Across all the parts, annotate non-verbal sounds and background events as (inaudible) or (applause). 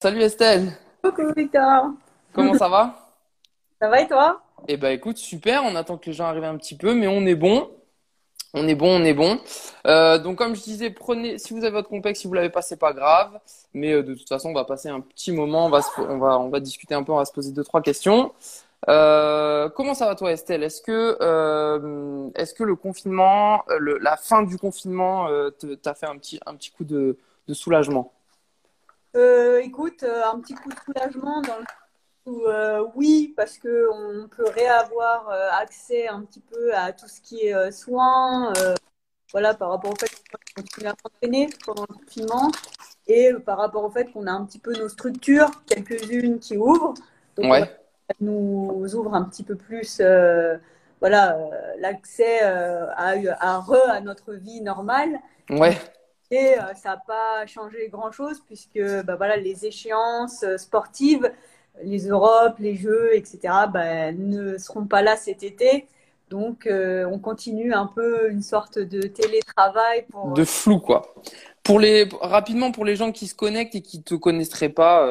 Salut Estelle, Coucou Victor, comment ça va? ça va et toi? Eh ben écoute, super, on attend que les gens arrivent un petit peu, mais on est bon, on est bon, on est bon. Euh, donc comme je disais, prenez, si vous avez votre complexe, si vous l'avez pas, c'est pas grave, mais euh, de toute façon, on va passer un petit moment, on va, se- on va, on va discuter un peu, on va se poser deux, trois questions. Euh, comment ça va toi Estelle? Est-ce que, euh, est-ce que le confinement, le- la fin du confinement, euh, t'a fait un petit, un petit coup de, de soulagement? Euh, écoute, euh, un petit coup de soulagement dans le où euh, oui, parce que on peut réavoir euh, accès un petit peu à tout ce qui est euh, soins, euh, voilà, par rapport au fait qu'on continue à s'entraîner pendant le confinement et par rapport au fait qu'on a un petit peu nos structures, quelques-unes qui ouvrent, donc Ouais, ça nous ouvre un petit peu plus, euh, voilà, l'accès à, à re à notre vie normale. ouais, Euh, ça n'a pas changé grand-chose puisque bah, voilà, les échéances euh, sportives, les Europes, les Jeux, etc., bah, ne seront pas là cet été. Donc, euh, on continue un peu une sorte de télétravail de flou quoi. Pour les, rapidement, pour les gens qui se connectent et qui te connaîtraient pas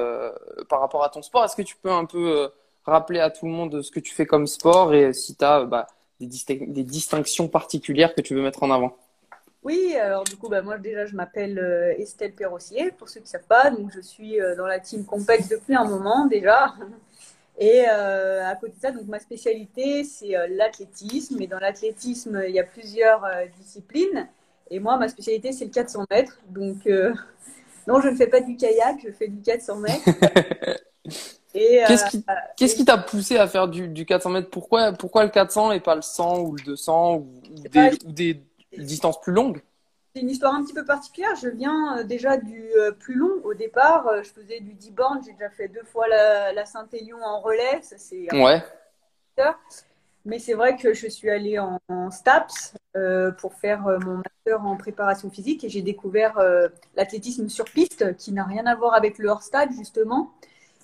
par rapport à ton sport, est-ce que tu peux un peu rappeler à tout le monde ce que tu fais comme sport et si tu as bah, des distinctions particulières que tu veux mettre en avant? Oui, alors du coup, bah, moi déjà, je m'appelle euh, Estelle Perrossier, pour ceux qui ne savent pas. Donc, je suis euh, dans la team Compex depuis un moment déjà. (laughs) Et euh, à côté de ça, donc ma spécialité, c'est l'athlétisme. Et dans l'athlétisme, il y a plusieurs disciplines. Et moi, ma spécialité, c'est le 400 mètres. Donc, euh, (laughs) non, je ne fais pas du kayak, je fais du 400 mètres. (laughs) Et, Qu'est-ce qui, qu'est-ce et qui t'a poussé à faire du, du 400 mètres? Pourquoi, pourquoi le 400 et pas le 100 ou le 200 ou, ou bah, des, ou des distances plus longues? c'est une histoire un petit peu particulière. Je viens euh, déjà du euh, plus long. Au départ, euh, je faisais du 10 bornes. J'ai déjà fait deux fois la, la Saint-Élion en relais. Ça, c'est un Ouais. Mais c'est vrai que je suis allée en, en STAPS euh, pour faire euh, mon master en préparation physique et j'ai découvert euh, l'athlétisme sur piste qui n'a rien à voir avec le hors-stade justement.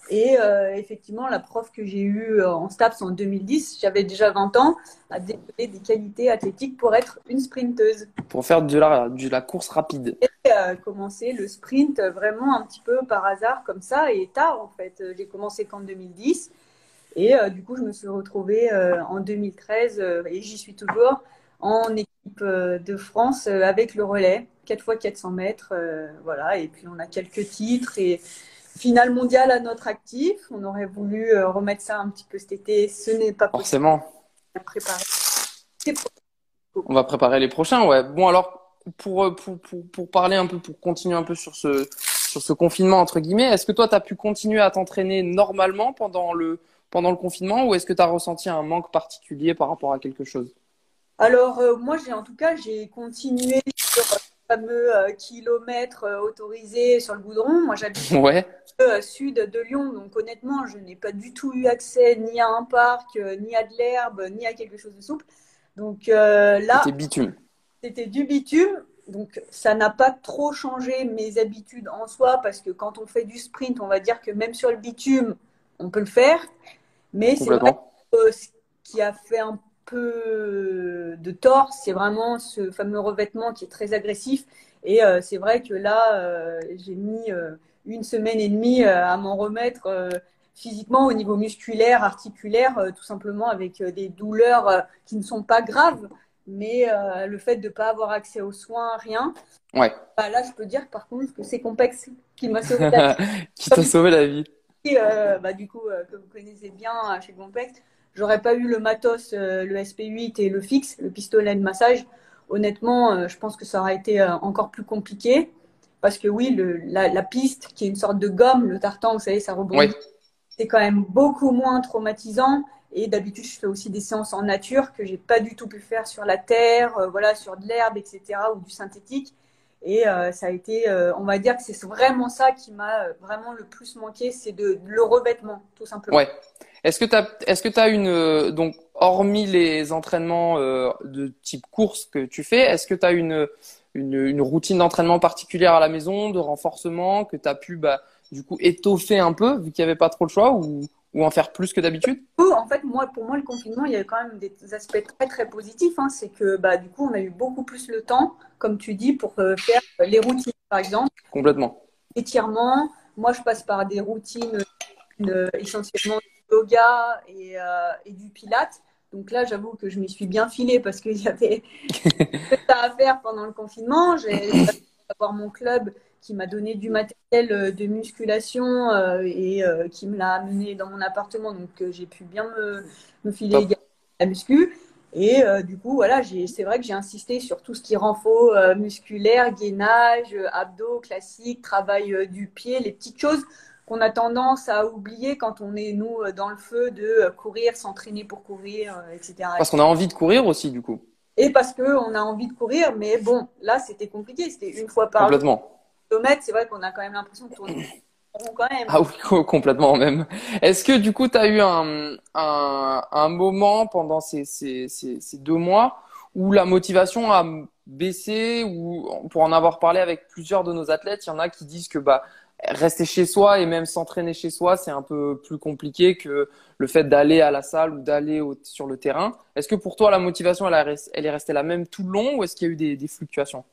Et euh, effectivement, la prof que j'ai eue euh, en STAPS en 2010, j'avais déjà 20 ans, a développé des qualités athlétiques pour être une sprinteuse. pour faire de la, de la course rapide. euh, commencé le sprint euh, vraiment un petit peu par hasard comme ça et tard en fait. Euh, J'ai commencé qu'en 2010 et euh, du coup je me suis retrouvée euh, en 2013 euh, et j'y suis toujours en équipe de France euh, avec le relais 4 fois 400 mètres euh, voilà et puis on a quelques titres et finale mondiale à notre actif. On aurait voulu euh, remettre ça un petit peu cet été, ce n'est pas possible Forcément. On va préparer les prochains, ouais. Bon, alors, pour, euh, pour, pour, pour parler un peu, pour continuer un peu sur ce, sur ce confinement, entre guillemets, est-ce que toi, tu as pu continuer à t'entraîner normalement pendant le, pendant le confinement ou est-ce que tu as ressenti un manque particulier par rapport à quelque chose? Alors, euh, moi, j'ai en tout cas, j'ai continué sur fameux euh, kilomètre euh, autorisé sur le goudron. Moi, j'habite (laughs) Ouais, euh, sud de Lyon, donc honnêtement, je n'ai pas du tout eu accès ni à un parc, euh, ni à de l'herbe, ni à quelque chose de souple. Donc là, c'était bitume. c'était du bitume. Donc, ça n'a pas trop changé mes habitudes en soi, parce que quand on fait du sprint, on va dire que même sur le bitume, on peut le faire. Mais c'est vrai ce qui a fait un peu de tort, c'est vraiment ce fameux revêtement qui est très agressif. Et euh, c'est vrai que là, euh, j'ai mis euh, une semaine et demie à m'en remettre physiquement au niveau musculaire, articulaire, tout simplement avec des douleurs qui ne sont pas graves. Mais le fait de ne pas avoir accès aux soins, rien, Ouais. bah là, je peux dire par contre que c'est complexe qui m'a sauvé la (laughs) Qui t'a sauvé la vie. et, bah, du coup, que vous connaissez bien chez Complex, j'aurais pas eu le matos, euh, le SP8 et le fixe, le pistolet de massage. Honnêtement, euh, je pense que ça aurait été euh, encore plus compliqué. Parce que oui, le, la, la piste, qui est une sorte de gomme, le tartan, vous savez, ça rebondit, c'est quand même beaucoup moins traumatisant. Et d'habitude, je fais aussi des séances en nature que j'ai pas du tout pu faire sur la terre, euh, voilà, sur de l'herbe, etc., ou du synthétique. Et euh, ça a été, euh, on va dire que c'est vraiment ça qui m'a vraiment le plus manqué, c'est de, le revêtement, tout simplement. Ouais. Est-ce que t'as, est-ce que t'as une, euh, donc, hormis les entraînements euh, de type course que tu fais, est-ce que tu as une, une, une routine d'entraînement particulière à la maison, de renforcement, que tu as pu, bah, du coup, étoffer un peu, vu qu'il n'y avait pas trop le choix, ou, ou en faire plus que d'habitude? Coup, en fait, moi, pour moi, le confinement, il y a quand même des aspects très, très positifs. hein. C'est que, bah, du coup, on a eu beaucoup plus le temps, comme tu dis, pour euh, faire les routines, par exemple, Complètement. étirements, moi, je passe par des routines essentiellement yoga et, et du pilate. Donc là, j'avoue que je m'y suis bien filée parce qu'il y avait ça à faire pendant le confinement. J'ai (laughs) avoir mon club qui m'a donné du matériel euh, de musculation euh, et euh, qui me l'a amené dans mon appartement. Donc j'ai pu bien me, me filer la muscu. Et du coup, voilà, c'est vrai que j'ai insisté sur tout ce qui rend faux, musculaire, gainage, abdos classique, travail du pied, les petites choses qu'on a tendance à oublier quand on est, nous, dans le feu de courir, s'entraîner pour courir, etc. Parce qu'on a envie de courir aussi, du coup. Et parce qu'on a envie de courir, mais bon, là, c'était compliqué. C'était une fois par Complètement. kilomètre. C'est vrai qu'on a quand même l'impression de tourner. Quand même. Ah oui, (laughs) complètement même. Est-ce que du coup, tu as eu un, un, un, moment pendant ces, ces, ces, ces, deux mois où la motivation a baissé ou pour en avoir parlé avec plusieurs de nos athlètes, il y en a qui disent que bah rester chez soi et même s'entraîner chez soi, c'est un peu plus compliqué que le fait d'aller à la salle ou d'aller sur le terrain. Est-ce que pour toi, la motivation, elle, est restée la même tout le long ou est-ce qu'il y a eu des, des fluctuations?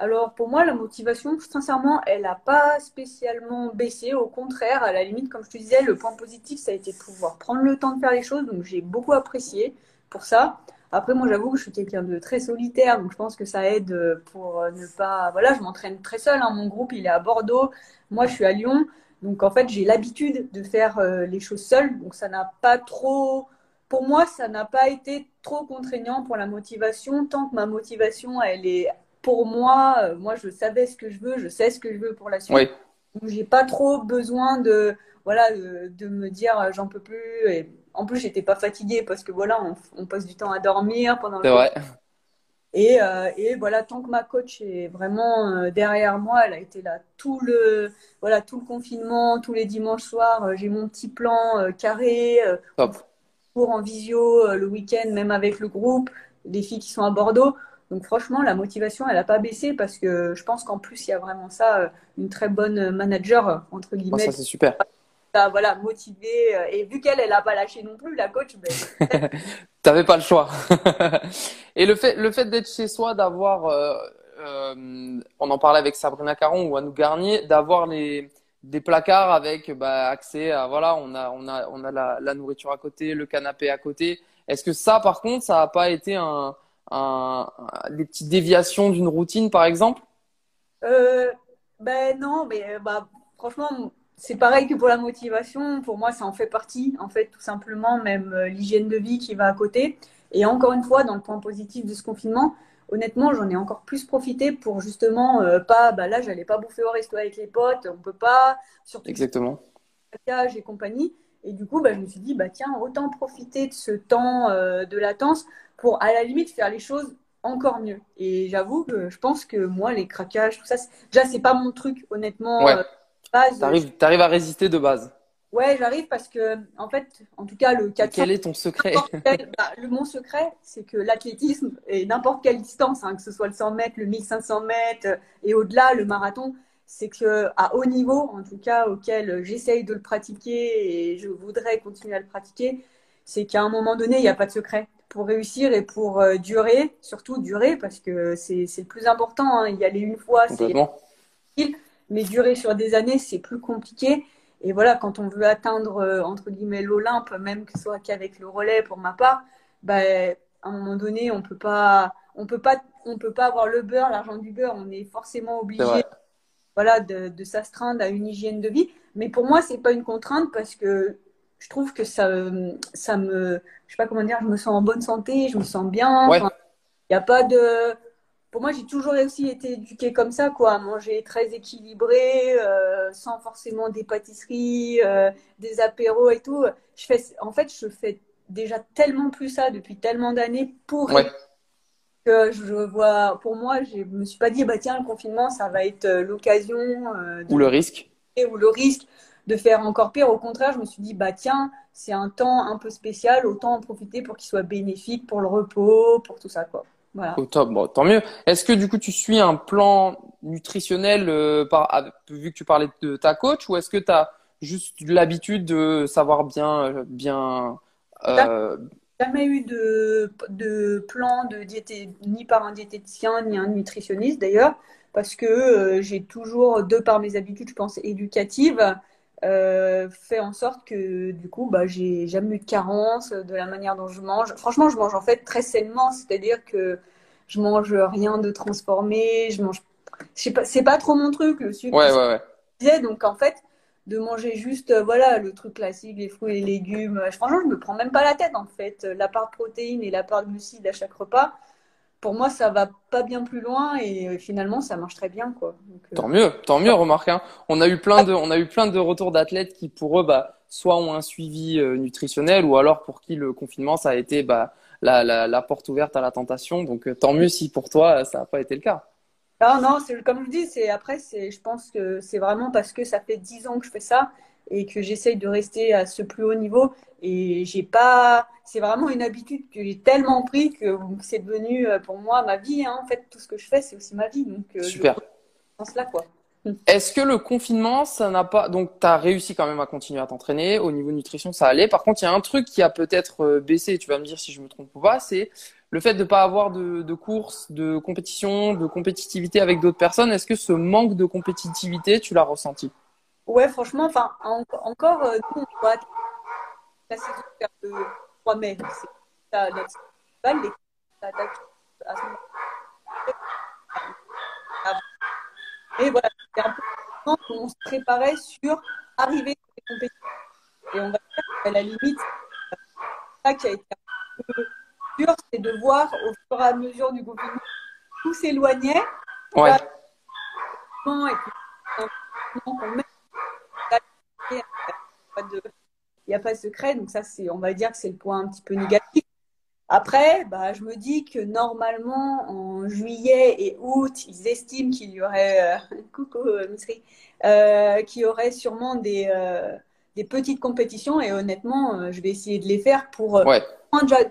Alors pour moi, la motivation, sincèrement, elle n'a pas spécialement baissé. Au contraire, à la limite, comme je te disais, le point positif, ça a été de pouvoir prendre le temps de faire les choses. Donc j'ai beaucoup apprécié pour ça. Après, moi, j'avoue que je suis quelqu'un de très solitaire, donc je pense que ça aide euh, pour euh, ne pas. Voilà, je m'entraîne très seul. Hein. Mon groupe, il est à Bordeaux. Moi, je suis à Lyon. Donc, en fait, j'ai l'habitude de faire euh, les choses seule. Donc, ça n'a pas trop. Pour moi, ça n'a pas été trop contraignant pour la motivation. Tant que ma motivation, elle est pour moi, moi, je savais ce que je veux, je sais ce que je veux pour la suite. Oui. Donc, j'ai pas trop besoin de, voilà, de, me dire j'en peux plus. Et en plus, j'étais pas fatiguée parce que voilà, on, passe du temps à dormir pendant le. Et, euh, et, voilà, tant que ma coach est vraiment euh, derrière moi, elle a été là tout le, voilà, tout le confinement, tous les dimanches soirs. Euh, j'ai mon petit plan carré. Pour en visio le week-end, même avec le groupe, les filles qui sont à Bordeaux. Donc franchement, la motivation, elle n'a pas baissé parce que je pense qu'en plus, il y a vraiment ça, une très bonne manager, entre guillemets. ça, c'est super voilà, motivée. Euh, et vu qu'elle, elle n'a pas lâché non plus, la coach, ben, (laughs) t'avais pas le choix. (laughs) et le fait, le fait d'être chez soi, d'avoir, euh, euh, on en parlait avec Sabrina Caron ou Anou Garnier, d'avoir les des placards avec bah, accès à voilà, on a on a on a la, la nourriture à côté, le canapé à côté. Est-ce que ça, par contre, ça n'a pas été un, un, des petites déviations d'une routine, par exemple? Euh, Ben non, mais bah franchement c'est pareil que pour la motivation. Pour moi, ça en fait partie, en fait, tout simplement, même euh, l'hygiène de vie qui va à côté. Et encore une fois, dans le point positif de ce confinement, honnêtement, j'en ai encore plus profité pour justement euh, pas, bah là, j'allais pas bouffer au resto avec les potes, on peut pas, surtout exactement, et compagnie. Et du coup, bah, je me suis dit, bah tiens, autant profiter de ce temps euh, de latence pour à la limite faire les choses encore mieux. Et j'avoue que je pense que moi, les craquages, tout ça, déjà, c'est pas mon truc, honnêtement. T'arrives, arrives à résister de base. Ouais, j'arrive parce que, en fait, en tout cas, le 400, Quel est ton secret bah, le, Mon secret, c'est que l'athlétisme, et n'importe quelle distance, hein, que ce soit le 100 mètres, le 1500 mètres et au-delà, le marathon, c'est que à haut niveau, en tout cas, auquel j'essaye de le pratiquer et je voudrais continuer à le pratiquer, c'est qu'à un moment donné, il n'y a pas de secret. Pour réussir et pour euh, durer, surtout durer, parce que c'est, le plus important. Hein. Y aller une fois, c'est mais durer sur des années, c'est plus compliqué. Et voilà, quand on veut atteindre, euh, entre guillemets, l'Olympe, même que ce soit qu'avec le relais pour ma part, bah, à un moment donné, on peut pas, on peut pas, on peut pas avoir le beurre, l'argent du beurre. On est forcément obligé, voilà, de, de s'astreindre à une hygiène de vie. Mais pour moi, c'est pas une contrainte parce que je trouve que ça, ça me, je sais pas comment dire, je me sens en bonne santé, je me sens bien. Il n'y a pas de, pour moi, j'ai toujours aussi été éduquée comme ça, quoi, à manger très équilibré, euh, sans forcément des pâtisseries, euh, des apéros et tout. Je fais, en fait, je fais déjà tellement plus ça depuis tellement d'années pour que je vois. Pour moi, je me suis pas dit, bah tiens, le confinement, ça va être euh, l'occasion. ou le risque. Ou le risque de faire encore pire. Au contraire, je me suis dit, bah tiens, c'est un temps un peu spécial, autant en profiter pour qu'il soit bénéfique pour le repos, pour tout ça, quoi. Au top, bon, tant mieux. Est-ce que du coup tu suis un plan nutritionnel euh, par, vu que tu parlais de ta coach ou est-ce que tu as juste l'habitude de savoir bien, bien, euh, jamais eu de, de plan de diété, ni par un diététicien, ni un nutritionniste d'ailleurs, parce que euh, j'ai toujours, de par mes habitudes, je pense, éducatives, euh, fait en sorte que du coup, bah, j'ai jamais eu de carence de la manière dont je mange. Franchement, je mange en fait très sainement, c'est-à-dire que je mange rien de transformé, je mange. C'est pas, pas trop mon truc, le sucre. Ouais, ouais, ouais. Donc en fait, de manger juste euh, voilà le truc classique les fruits et les légumes franchement je me prends même pas la tête en fait la part de protéines et la part de glucides à chaque repas pour moi ça va pas bien plus loin et euh, finalement ça marche très bien quoi. Euh, tant mieux tant mieux remarque hein. on a eu plein de on a eu plein de retours d'athlètes qui pour eux bah soit ont un suivi nutritionnel ou alors pour qui le confinement ça a été bah la, la, la porte ouverte à la tentation. Donc tant mieux si pour toi ça n'a pas été le cas. Non, non, c'est comme je dis, c'est après, c'est, je pense que c'est vraiment parce que ça fait dix ans que je fais ça et que j'essaye de rester à ce plus haut niveau. Et j'ai pas, c'est vraiment une habitude que j'ai tellement pris que c'est devenu euh, pour moi ma vie. Hein. En fait, tout ce que je fais, c'est aussi ma vie. Donc, euh, super. Pense là, quoi. (laughs) Est-ce que le confinement, ça n'a pas. Donc, tu as réussi quand même à continuer à t'entraîner. Au niveau nutrition, ça allait. Par contre, il y a un truc qui a peut-être euh, baissé, tu vas me dire si je me trompe ou pas, c'est le fait de ne pas avoir de, de course, de compétition, de compétitivité avec d'autres personnes. Est-ce que ce manque de compétitivité, tu l'as ressenti? Ouais, franchement, enfin, encore, euh, nous, on doit la saison le 3 mai. C'est notre festival, les à ce moment Et voilà, c'était un peu on se préparait sur arriver sur les compétitions. Et on va dire qu'à la limite, ça qui a été un peu dur, c'est de voir au fur et à mesure du confinement, tout s'éloignait. Ouais. Et il n'y a pas de secret, donc ça, c'est, on va dire que c'est le point un petit peu négatif. Après, bah, je me dis que normalement, en juillet et août, ils estiment qu'il y aurait, euh, (laughs) coucou euh, euh, qu'il y aurait sûrement des, euh, des petites compétitions et honnêtement, je vais essayer de les faire pour, ouais.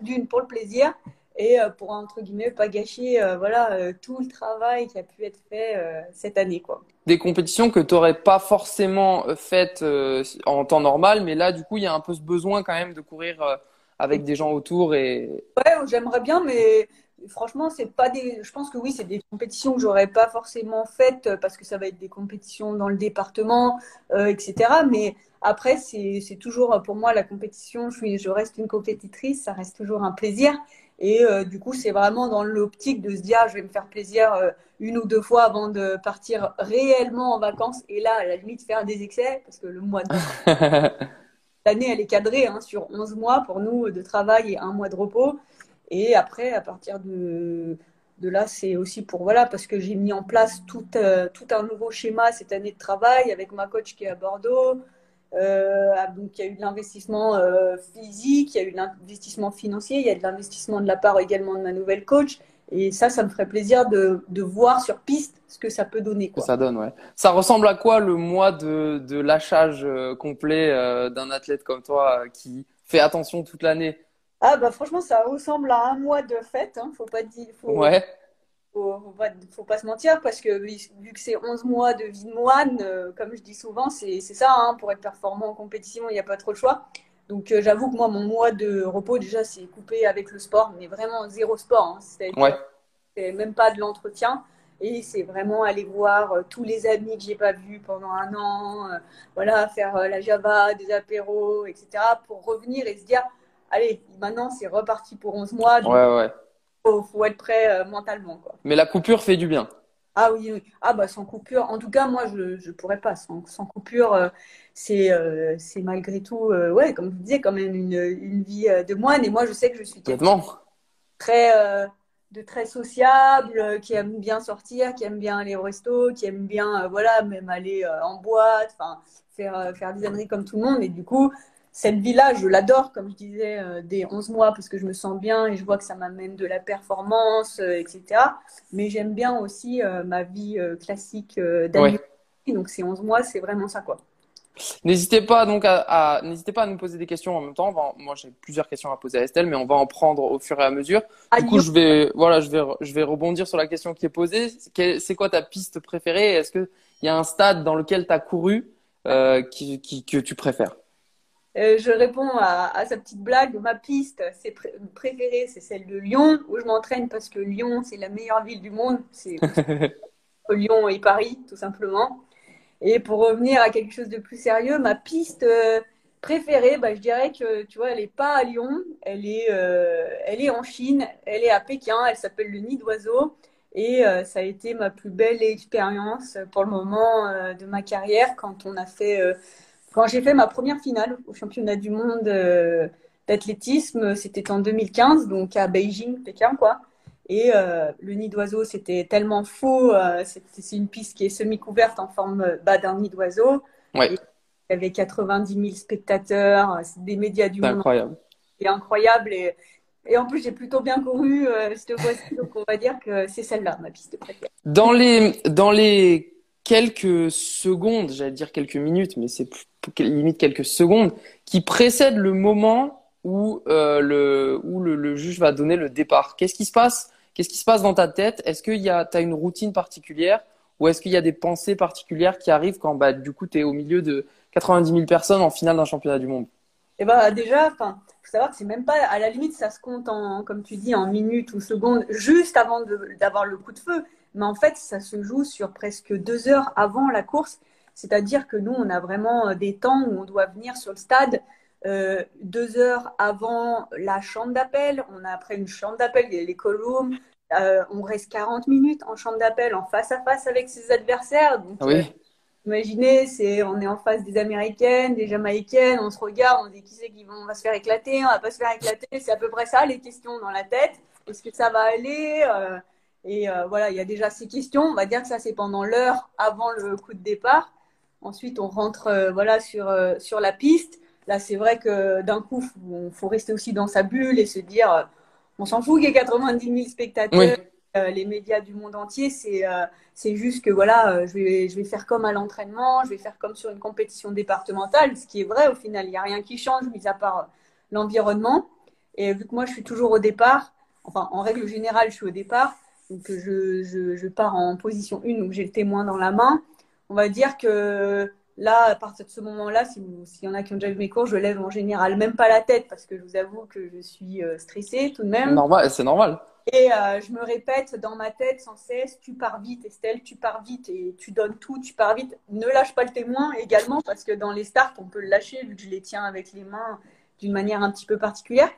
d'une, pour le plaisir et pour, entre guillemets, pas gâcher voilà, tout le travail qui a pu être fait cette année. Quoi. Des compétitions que tu n'aurais pas forcément faites en temps normal, mais là, du coup, il y a un peu ce besoin quand même de courir avec des gens autour et. Ouais, j'aimerais bien, mais franchement, c'est pas des. Je pense que oui, c'est des compétitions que j'aurais pas forcément faites parce que ça va être des compétitions dans le département, euh, etc. Mais après, c'est toujours pour moi la compétition. Je suis, je reste une compétitrice, ça reste toujours un plaisir. Et euh, du coup, c'est vraiment dans l'optique de se dire, ah, je vais me faire plaisir euh, une ou deux fois avant de partir réellement en vacances. Et là, à la limite, faire des excès, parce que le mois de (laughs) l'année, elle est cadrée hein, sur 11 mois pour nous de travail et un mois de repos. Et après, à partir de, de là, c'est aussi pour, voilà, parce que j'ai mis en place tout, euh, tout un nouveau schéma cette année de travail avec ma coach qui est à Bordeaux. Euh, donc, il y a eu de l'investissement euh, physique, il y a eu de l'investissement financier, il y a de l'investissement de la part également de ma nouvelle coach. Et ça, ça me ferait plaisir de, de voir sur piste ce que ça peut donner. Quoi. Ça donne, ouais. Ça ressemble à quoi le mois de, de lâchage euh, complet d'un athlète comme toi qui fait attention toute l'année? Ah bah franchement, ça ressemble à un mois de fête. Hein. Faut pas dire. Faut, ouais. Faut, faut, pas, se mentir parce que vu que c'est 11 mois de vie de moine, comme je dis souvent, c'est ça. Hein, pour être performant en compétition, il n'y a pas trop de choix. Donc euh, j'avoue que moi, mon mois de repos, déjà, c'est coupé avec le sport, mais vraiment zéro sport. Hein. C'est même pas de l'entretien. Et c'est vraiment aller voir euh, tous les amis que j'ai pas vus pendant un an, euh, voilà, faire la Java, des apéros, etc. pour revenir et se dire, allez, maintenant c'est reparti pour 11 mois. Donc ouais, ouais. Faut, faut être prêt mentalement. Quoi. Mais la coupure fait du bien. Ah oui, oui. Ah bah sans coupure. En tout cas, moi, je ne pourrais pas. Sans, sans coupure, euh, c'est euh, c'est malgré tout, euh, ouais, comme vous disiez, quand même une, une vie de moine. Et moi, je sais que je suis très, de très sociable, qui aime bien sortir, qui aime bien aller au resto, qui aime bien, voilà, même aller en boîte, enfin, faire, faire des âneries comme tout le monde. Et du coup, cette vie-là, je l'adore, comme je disais, euh, des 11 mois, parce que je me sens bien et je vois que ça m'amène de la performance, euh, etc. Mais j'aime bien aussi euh, ma vie classique d'année. Donc ces 11 mois, c'est vraiment ça, quoi. N'hésitez pas donc à, n'hésitez pas à nous poser des questions en même temps. moi, j'ai plusieurs questions à poser à Estelle, mais on va en prendre au fur et à mesure. Du coup, je vais, voilà, je vais, je vais rebondir sur la question qui est posée. C'est quoi ta piste préférée? Est-ce qu'il y a un stade dans lequel tu as couru qui, qui, que tu préfères? Euh, je réponds à, sa petite blague. Ma piste c'est préférée, c'est celle de Lyon, où je m'entraîne parce que Lyon, c'est la meilleure ville du monde. C'est (laughs) Lyon et Paris, tout simplement. Et pour revenir à quelque chose de plus sérieux, ma piste euh, préférée, bah, je dirais que tu vois, elle n'est pas à Lyon, elle est, euh, elle est en Chine, elle est à Pékin, elle s'appelle le Nid d'oiseau. Et ça a été ma plus belle expérience pour le moment de ma carrière quand on a fait quand j'ai fait ma première finale au championnat du monde euh, d'athlétisme, c'était en 2015, donc à Beijing, Pékin, quoi. Et euh, le nid d'oiseau, c'était tellement faux. Euh, c'est une piste qui est semi-couverte en forme bas d'un nid d'oiseau. Ouais. Il y avait 90 000 spectateurs, des médias du monde. Incroyable. C'est incroyable. Et, et, en plus, j'ai plutôt bien couru cette fois-ci. donc, on va dire que c'est celle-là, ma piste préférée. Dans les, dans les quelques secondes, j'allais dire quelques minutes, mais c'est limite quelques secondes, qui précèdent le moment où, euh, le, où le, juge va donner le départ. Qu'est-ce qui se passe? Qu'est-ce qui se passe dans ta tête? Est-ce que tu as une routine particulière? Ou est-ce qu'il y a des pensées particulières qui arrivent quand bah, du coup tu es au milieu de 90 000 personnes en finale d'un championnat du monde? Eh bah déjà, enfin, faut savoir que c'est même pas à la limite ça se compte en, comme tu dis, en minutes ou secondes, juste avant d'avoir le coup de feu. Mais en fait, ça se joue sur presque deux heures avant la course. C'est-à-dire que nous, on a vraiment euh, des temps où on doit venir sur le stade euh, deux heures avant la chambre d'appel. On a après une chambre d'appel, il y a les call euh, on reste 40 minutes en chambre d'appel, en face à face avec ses adversaires. Donc, oui. imaginez, c'est, on est en face des Américaines, des Jamaïcaines, on se regarde, on se dit qui c'est qui va se faire éclater, on va pas se faire éclater. C'est à peu près ça les questions dans la tête. Est-ce que ça va aller Et voilà, il y a déjà ces questions. On va dire que ça c'est pendant l'heure avant le coup de départ. Ensuite, on rentre euh, voilà, sur, euh, sur la piste. Là, c'est vrai que d'un coup, il faut, rester aussi dans sa bulle et se dire euh, on s'en fout qu'il y ait 90 000 spectateurs. les médias du monde entier, c'est c'est juste que voilà, je vais, je vais faire comme à l'entraînement, je vais faire comme sur une compétition départementale, ce qui est vrai au final, il n'y a rien qui change, mis à part l'environnement. Et vu que moi, je suis toujours au départ, enfin, en règle générale, je suis au départ, donc je, je, je pars en position 1, donc j'ai le témoin dans la main on va dire que là, à partir de ce moment-là, s'il y en a qui ont déjà vu mes cours, je lève en général même pas la tête parce que je vous avoue que je suis euh, stressée tout de même. Normal, c'est normal. Et euh, je me répète dans ma tête sans cesse, tu pars vite Estelle, tu pars vite et tu donnes tout, tu pars vite. Ne lâche pas le témoin également parce que dans les starts, on peut le lâcher vu que je les tiens avec les mains d'une manière un petit peu particulière.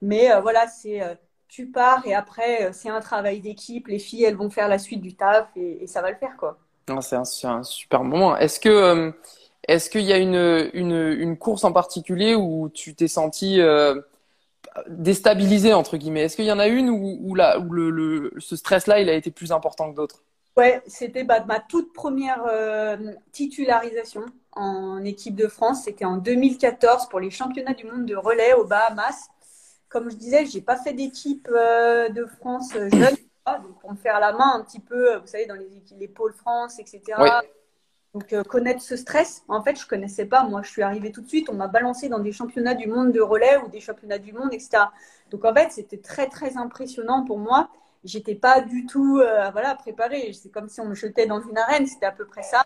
Mais euh, voilà, c'est tu pars et après, c'est un travail d'équipe. Les filles, elles vont faire la suite du taf et, et ça va le faire quoi. C'est un, un, super moment. Est-ce que euh, est-ce qu'il y a une, une, une, course en particulier où tu t'es senti euh, déstabilisé entre guillemets? Est-ce qu'il y en a une où, où, la, où le, le, ce stress-là il a été plus important que d'autres? Ouais, c'était bah, ma toute première euh, titularisation en équipe de France. C'était en 2014 pour les championnats du monde de relais aux Bahamas. Comme je disais, j'ai pas fait d'équipe de France jeune. (clears throat) donc pour me faire la main un petit peu, vous savez, dans les, les pôles France, etc. Donc euh, connaître ce stress, en fait, je connaissais pas. Moi, je suis arrivée tout de suite, on m'a balancé dans des championnats du monde de relais ou des championnats du monde, etc. Donc en fait, c'était très très impressionnant pour moi. J'étais pas du tout, euh, voilà, préparée. C'est comme si on me jetait dans une arène, c'était à peu près ça.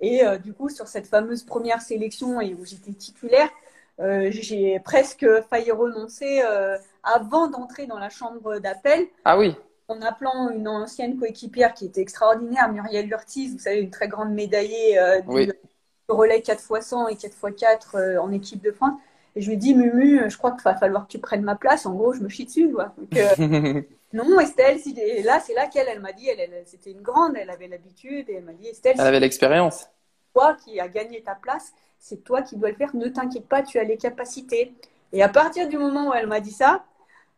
Et euh, du coup, sur cette fameuse première sélection et où j'étais titulaire, j'ai presque failli renoncer avant d'entrer dans la chambre d'appel. Ah oui en appelant une ancienne coéquipière qui était extraordinaire, Muriel Lurtis, vous savez, une très grande médaillée euh, du relais 4x100 et 4x4 euh, en équipe de France. Et je lui ai dit, Mumu, je crois qu'il va falloir que tu prennes ma place. En gros, je me chie dessus. Quoi. Euh, (laughs) non, Estelle, là, c'est là qu'elle elle, m'a dit, elle, c'était une grande, elle avait l'habitude. Et elle m'a dit, Estelle, elle avait l'expérience. Toi qui as gagné ta place, c'est toi qui dois le faire. Ne t'inquiète pas, tu as les capacités. Et à partir du moment où elle m'a dit ça,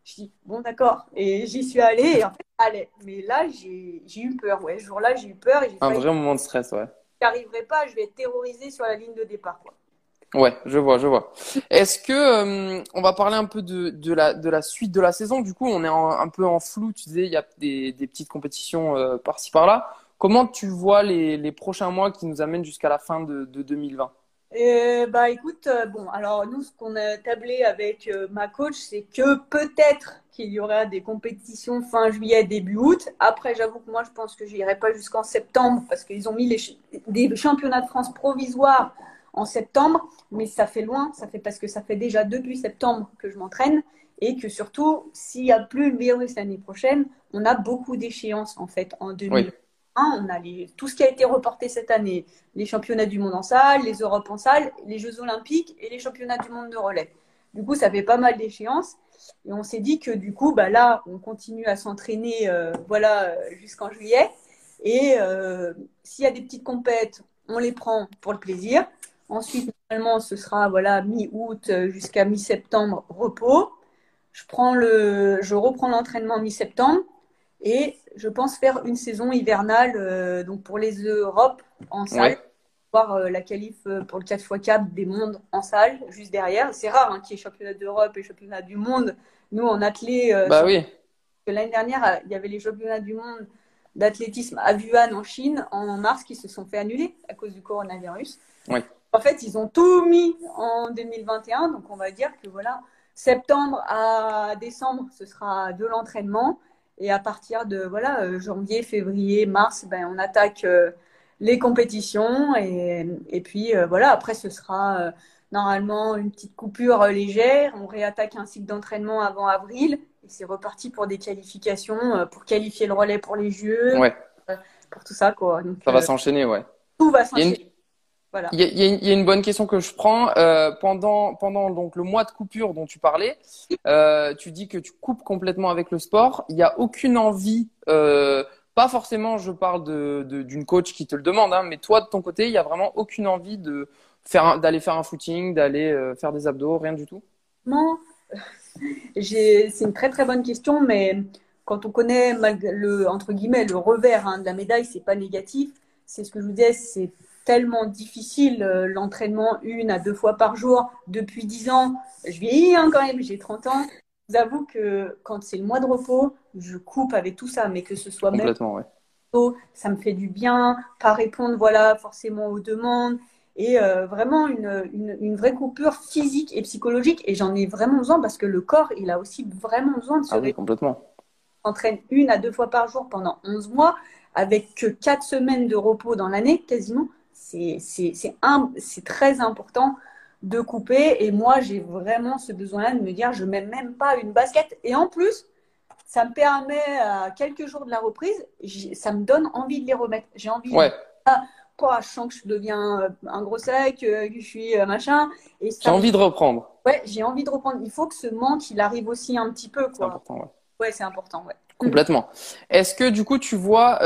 je dis, bon, d'accord. Et j'y suis allée et en fait, allez. Mais là, j'ai eu peur. Ouais, ce jour-là, j'ai eu peur. Et Un vrai moment de stress, ouais. J'arriverai pas, je vais être terrorisée sur la ligne de départ, quoi. Ouais, je vois, je vois. Est-ce que euh, on va parler un peu de, de, la, de la suite de la saison Du coup, on est un peu en flou. Tu disais, il y a des, des petites compétitions euh, par-ci par-là. Comment tu vois les, les prochains mois qui nous amènent jusqu'à la fin de, de 2020 et bah écoute, euh, bon, alors nous, ce qu'on a tablé avec euh, ma coach, c'est que peut-être qu'il y aura des compétitions fin juillet, début août. Après, j'avoue que moi, je pense que je n'irai pas jusqu'en septembre parce qu'ils ont mis les, des championnats de France provisoires en septembre, mais ça fait loin, ça fait parce que ça fait déjà depuis septembre que je m'entraîne et que surtout, s'il n'y a plus le virus l'année prochaine, on a beaucoup d'échéances en fait en 2021. On a tout ce qui a été reporté cette année, les championnats du monde en salle, les Europes en salle, les Jeux olympiques et les championnats du monde de relais. Du coup, ça fait pas mal d'échéances. Et on s'est dit que du coup, bah là, on continue à s'entraîner euh, voilà, jusqu'en juillet. Et euh, s'il y a des petites compètes, on les prend pour le plaisir. Ensuite, normalement, ce sera voilà, mi-août jusqu'à mi-septembre, repos. Je, prends le, je reprends l'entraînement mi-septembre et je pense faire une saison hivernale euh, donc pour les Europes en salle. Voir euh, la qualif euh, pour le 4x4 des mondes en salle, juste derrière. C'est rare hein, qu'il y ait championnat d'Europe et championnat du monde. Nous, en athlée, bah oui. l'année dernière, il y avait les championnats du monde d'athlétisme à Wuhan en Chine en mars qui se sont fait annuler à cause du coronavirus. Oui. En fait, ils ont tout mis en 2021, donc on va dire que voilà, septembre à décembre, ce sera de l'entraînement. Et à partir de voilà, euh, janvier, février, mars, ben, on attaque euh, les compétitions. Et, et puis euh, voilà, après, ce sera normalement une petite coupure légère. On réattaque un cycle d'entraînement avant avril. Et c'est reparti pour des qualifications, pour qualifier le relais pour les Jeux. Ouais. Pour tout ça, quoi. ça va s'enchaîner, ouais. Tout va s'enchaîner. Il y, a, une bonne question que je prends. Euh, pendant pendant donc le mois de coupure dont tu parlais, euh, tu dis que tu coupes complètement avec le sport. Il n'y a aucune envie, euh, pas forcément, je parle de d'une coach qui te le demande, hein, mais toi de ton côté, il n'y a vraiment aucune envie de faire d'aller faire un footing, d'aller faire des abdos, rien du tout? Non, (laughs) c'est une très très bonne question, mais quand on connaît le entre guillemets le revers hein, de la médaille, c'est pas négatif. C'est ce que je vous disais, c'est tellement difficile euh, l'entraînement une à deux fois par jour depuis dix ans. Je vieillis hein, quand même, j'ai 30 ans. Je vous avoue que quand c'est le mois de repos, je coupe avec tout ça, mais que ce soit Complètement, même ça me fait du bien, pas répondre voilà forcément aux demandes et euh, vraiment une, une, une, vraie coupure physique et psychologique et j'en ai vraiment besoin parce que le corps il a aussi vraiment besoin de se ah oui, complètement. entraîne une à deux fois par jour pendant 11 mois avec que quatre semaines de repos dans l'année quasiment c'est très important de couper. Et moi, j'ai vraiment ce besoin-là de me dire, je mets même pas une basket. Et en plus, ça me permet, à quelques jours de la reprise, ça me donne envie de les remettre. J'ai envie ouais. de... Quoi, je sens que je deviens euh, un gros sec, euh, que je suis euh, machin. J'ai envie de reprendre. Ouais, j'ai envie de reprendre. Il faut que ce manque, il arrive aussi un petit peu. C'est important, ouais. Ouais, c'est important, ouais. Complètement. Est-ce que du coup, tu vois,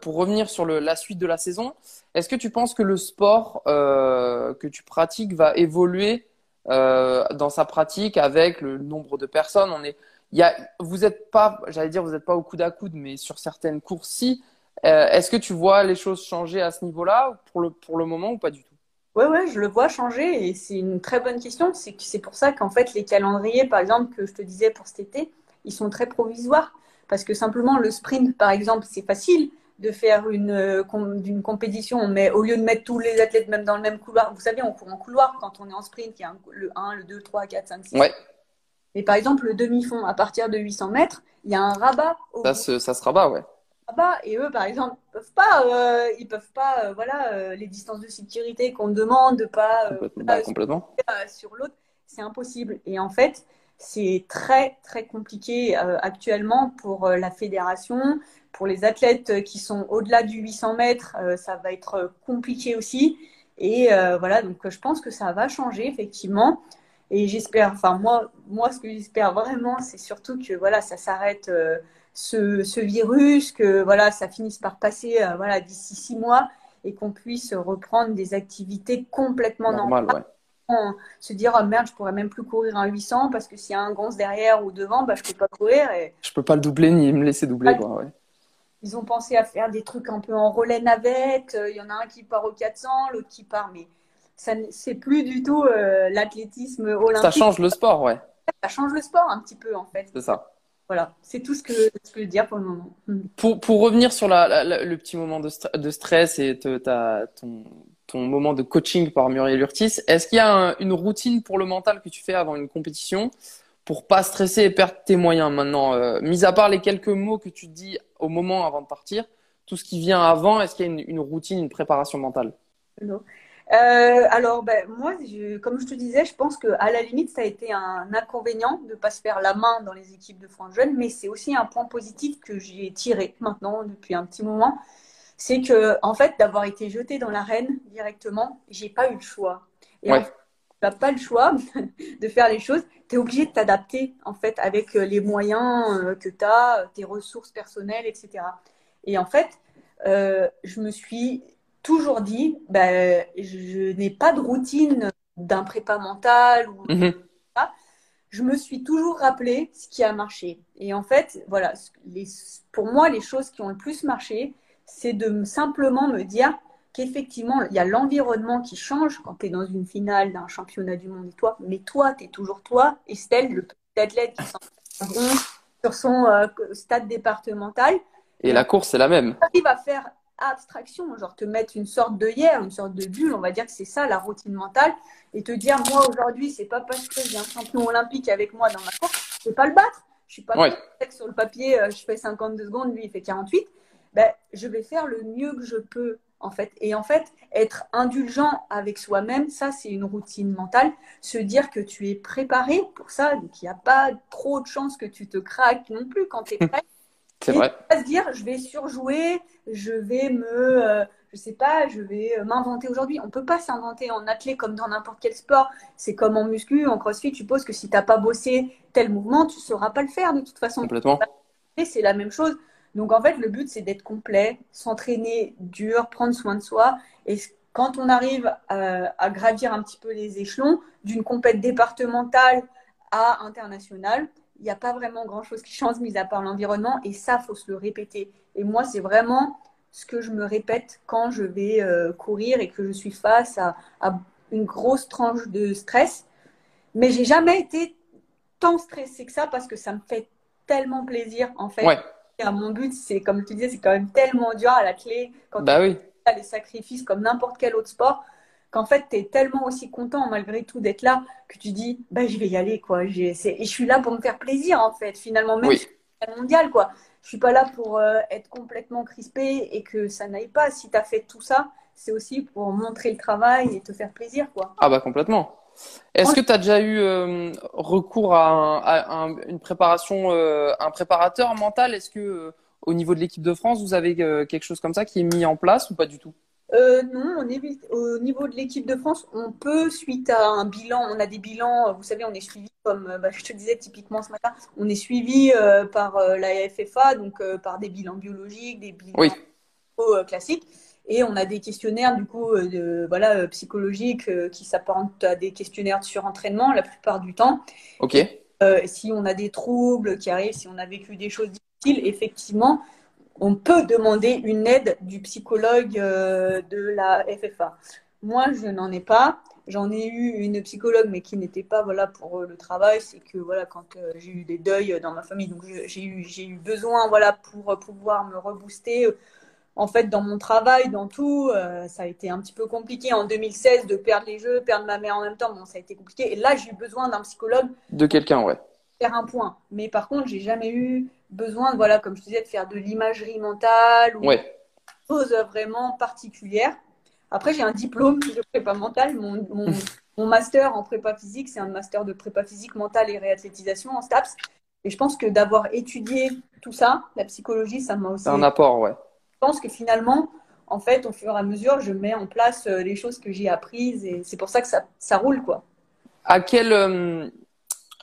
pour revenir sur le, la suite de la saison, est-ce que tu penses que le sport euh, que tu pratiques va évoluer euh, dans sa pratique avec le nombre de personnes? On est, il y a, vous n'êtes pas, j'allais dire, vous n'êtes pas au coude à coude, mais sur certaines courses, si. Euh, est-ce que tu vois les choses changer à ce niveau-là pour le pour le moment ou pas du tout? Oui, ouais, je le vois changer et c'est une très bonne question. C'est pour ça qu'en fait les calendriers, par exemple, que je te disais pour cet été, ils sont très provisoires parce que simplement le sprint, par exemple, c'est facile de faire une, euh, d'une compétition, mais au lieu de mettre tous les athlètes même dans le même couloir, vous savez, on court en couloir quand on est en sprint, il y a le 1, le 2, 3, 4, 5, 6. Ouais. Mais par exemple, le demi-fond, à partir de 800 mètres, il y a un rabat. Au ça, se, ça se rabat, ouais. Rabat, et eux, par exemple, ils peuvent pas, euh, ils peuvent pas, euh, voilà, les distances de sécurité qu'on demande, pas complètement, bah, complètement. sur l'autre, c'est impossible. Et en fait, c'est très très compliqué actuellement pour la fédération, pour les athlètes qui sont au-delà du 800 mètres, euh, ça va être compliqué aussi. Et euh, voilà, donc je pense que ça va changer effectivement. Et j'espère, enfin moi, moi, ce que j'espère vraiment, c'est surtout que voilà, ça s'arrête euh, ce, ce, virus, que voilà, ça finisse par passer voilà d'ici six mois et qu'on puisse reprendre des activités complètement normales. Ouais se dire oh merde je pourrais même plus courir un 800 parce que s'il y a un gonce derrière ou devant bah je peux pas courir et je peux pas le doubler ni me laisser doubler quoi, ouais. Ils ont pensé à faire des trucs un peu en relais navette. Euh, il y en a un qui part au 400, l'autre qui part, mais ça c'est plus du tout euh, l'athlétisme olympique. Ça change le sport, ouais. Ça change le sport un petit peu en fait. C'est ça. Voilà, c'est tout ce que je peux dire pour le moment. Pour, pour revenir sur la, le petit moment de, de stress et ta, ton, ton moment de coaching par Muriel Urtis, est-ce qu'il y a une routine pour le mental que tu fais avant une compétition pour pas stresser et perdre tes moyens maintenant euh, Mis à part les quelques mots que tu dis au moment avant de partir, tout ce qui vient avant, est-ce qu'il y a une, routine, une préparation mentale? Euh, alors, ben, moi, comme je te disais, je pense qu'à la limite, ça a été un inconvénient de ne pas se faire la main dans les équipes de France Jeunes, mais c'est aussi un point positif que j'ai tiré maintenant depuis un petit moment. C'est que, en fait, d'avoir été jeté dans l'arène directement, j'ai pas eu le choix. Et tu n'as pas le choix (laughs) de faire les choses. Tu es obligé de t'adapter, en fait, avec euh, les moyens euh, que tu as, tes ressources personnelles, etc. Et en fait, je me suis toujours dit, ben, je n'ai pas de routine d'un prépa mental ou mhm. je me suis toujours rappelé ce qui a marché. Et en fait, voilà, les, pour moi, les choses qui ont le plus marché, c'est de simplement me dire qu'effectivement, il y a l'environnement qui change quand tu es dans une finale d'un championnat du monde et toi, mais toi, tu es toujours toi, Estelle, le petit athlète qui s'en sur son euh, stade départemental. Et la course, c'est la même. Il va faire abstraction, genre te mettre une sorte de hier, une sorte de bulle, on va dire que c'est ça la routine mentale, et te dire moi aujourd'hui c'est pas parce que j'ai un champion olympique avec moi dans ma course, je vais pas le battre, je suis pas ouais. sur le papier, euh, je fais 52 secondes, lui il fait 48, ben, je vais faire le mieux que je peux en fait. Et en fait, être indulgent avec soi-même, ça c'est une routine mentale, se dire que tu es préparé pour ça, donc il n'y a pas trop de chances que tu te craques non plus quand tu es prêt. (laughs) C'est vrai. Pas se dire, je vais surjouer, je vais me, euh, je sais pas, je vais euh, m'inventer aujourd'hui. On peut pas s'inventer en athlète comme dans n'importe quel sport. C'est comme en muscu, en crossfit. Tu poses que si t'as pas bossé tel mouvement, tu sauras pas le faire de toute façon. Complètement. C'est la même chose. Donc en fait, le but c'est d'être complet, s'entraîner dur, prendre soin de soi. Et quand on arrive à, à gravir un petit peu les échelons d'une compète départementale à internationale, il n'y a pas vraiment grand-chose qui change, mis à part l'environnement. Et ça, faut se le répéter. Et moi, c'est vraiment ce que je me répète quand je vais euh, courir et que je suis face à, une grosse tranche de stress. Mais j'ai jamais été tant stressée que ça parce que ça me fait tellement plaisir, en fait. Mon but, c'est, comme tu disais, c'est quand même tellement dur à la clé. Quand bah oui. as des sacrifices comme n'importe quel autre sport qu'en fait, tu es tellement aussi content malgré tout d'être là que tu dis, bah, je vais y aller, quoi. Et je suis là pour me faire plaisir, en fait, finalement, même c'est mondial, quoi. Je suis pas là pour euh, être complètement crispé et que ça n'aille pas. Si tu as fait tout ça, c'est aussi pour montrer le travail et te faire plaisir, quoi. Ah, bah, complètement. Est-ce que tu as déjà eu euh, recours à, une préparation, euh, un préparateur mental? Est-ce que au niveau de l'équipe de France, vous avez quelque chose comme ça qui est mis en place ou pas du tout? Euh, non, on évite, au niveau de l'équipe de France, on peut, suite à un bilan, on a des bilans, vous savez, on est suivi, comme euh, bah, je te disais typiquement ce matin, on est suivi euh, par la FFA, donc par des bilans biologiques, des bilans classiques, et on a des questionnaires, du coup, de, voilà, psychologiques qui s'apparentent à des questionnaires de surentraînement la plupart du temps. Ok. si on a des troubles qui arrivent, si on a vécu des choses difficiles, effectivement, on peut demander une aide du psychologue euh, de la FFA. Moi, je n'en ai pas. J'en ai eu une psychologue, mais qui n'était pas voilà pour euh, le travail. C'est que voilà, quand euh, j'ai eu des deuils dans ma famille, donc j'ai eu j'ai eu besoin voilà pour pouvoir me rebooster. En fait, dans mon travail, dans tout, ça a été un petit peu compliqué en 2016 de perdre les jeux, perdre ma mère en même temps. Bon, ça a été compliqué. Et là, j'ai eu besoin d'un psychologue. De quelqu'un, ouais. Faire un point. Mais par contre, j'ai jamais eu besoin, voilà, comme je disais, de faire de l'imagerie mentale ou ouais. choses vraiment particulières. Après, j'ai un diplôme de prépa mentale. Mon, mon, master en prépa physique, c'est un master de prépa physique mentale et réathlétisation en STAPS. Et je pense que d'avoir étudié tout ça, la psychologie, ça m'a aussi. C'est un apport, ouais. Je pense que finalement, en fait, au fur et à mesure, je mets en place euh, les choses que j'ai apprises et c'est pour ça que ça, ça roule, quoi. À quel. Euh,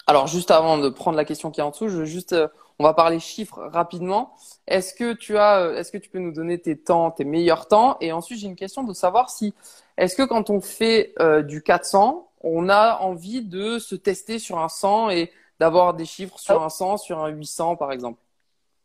alors, juste avant de prendre la question qui est en dessous, je veux juste. Euh, on va parler chiffres rapidement. Est-ce que tu as, est-ce que tu peux nous donner tes temps, tes meilleurs temps? Et ensuite, j'ai une question de savoir si, est-ce que quand on fait euh, du 400, on a envie de se tester sur un 100 et d'avoir des chiffres sur un 100, sur un 800 par exemple?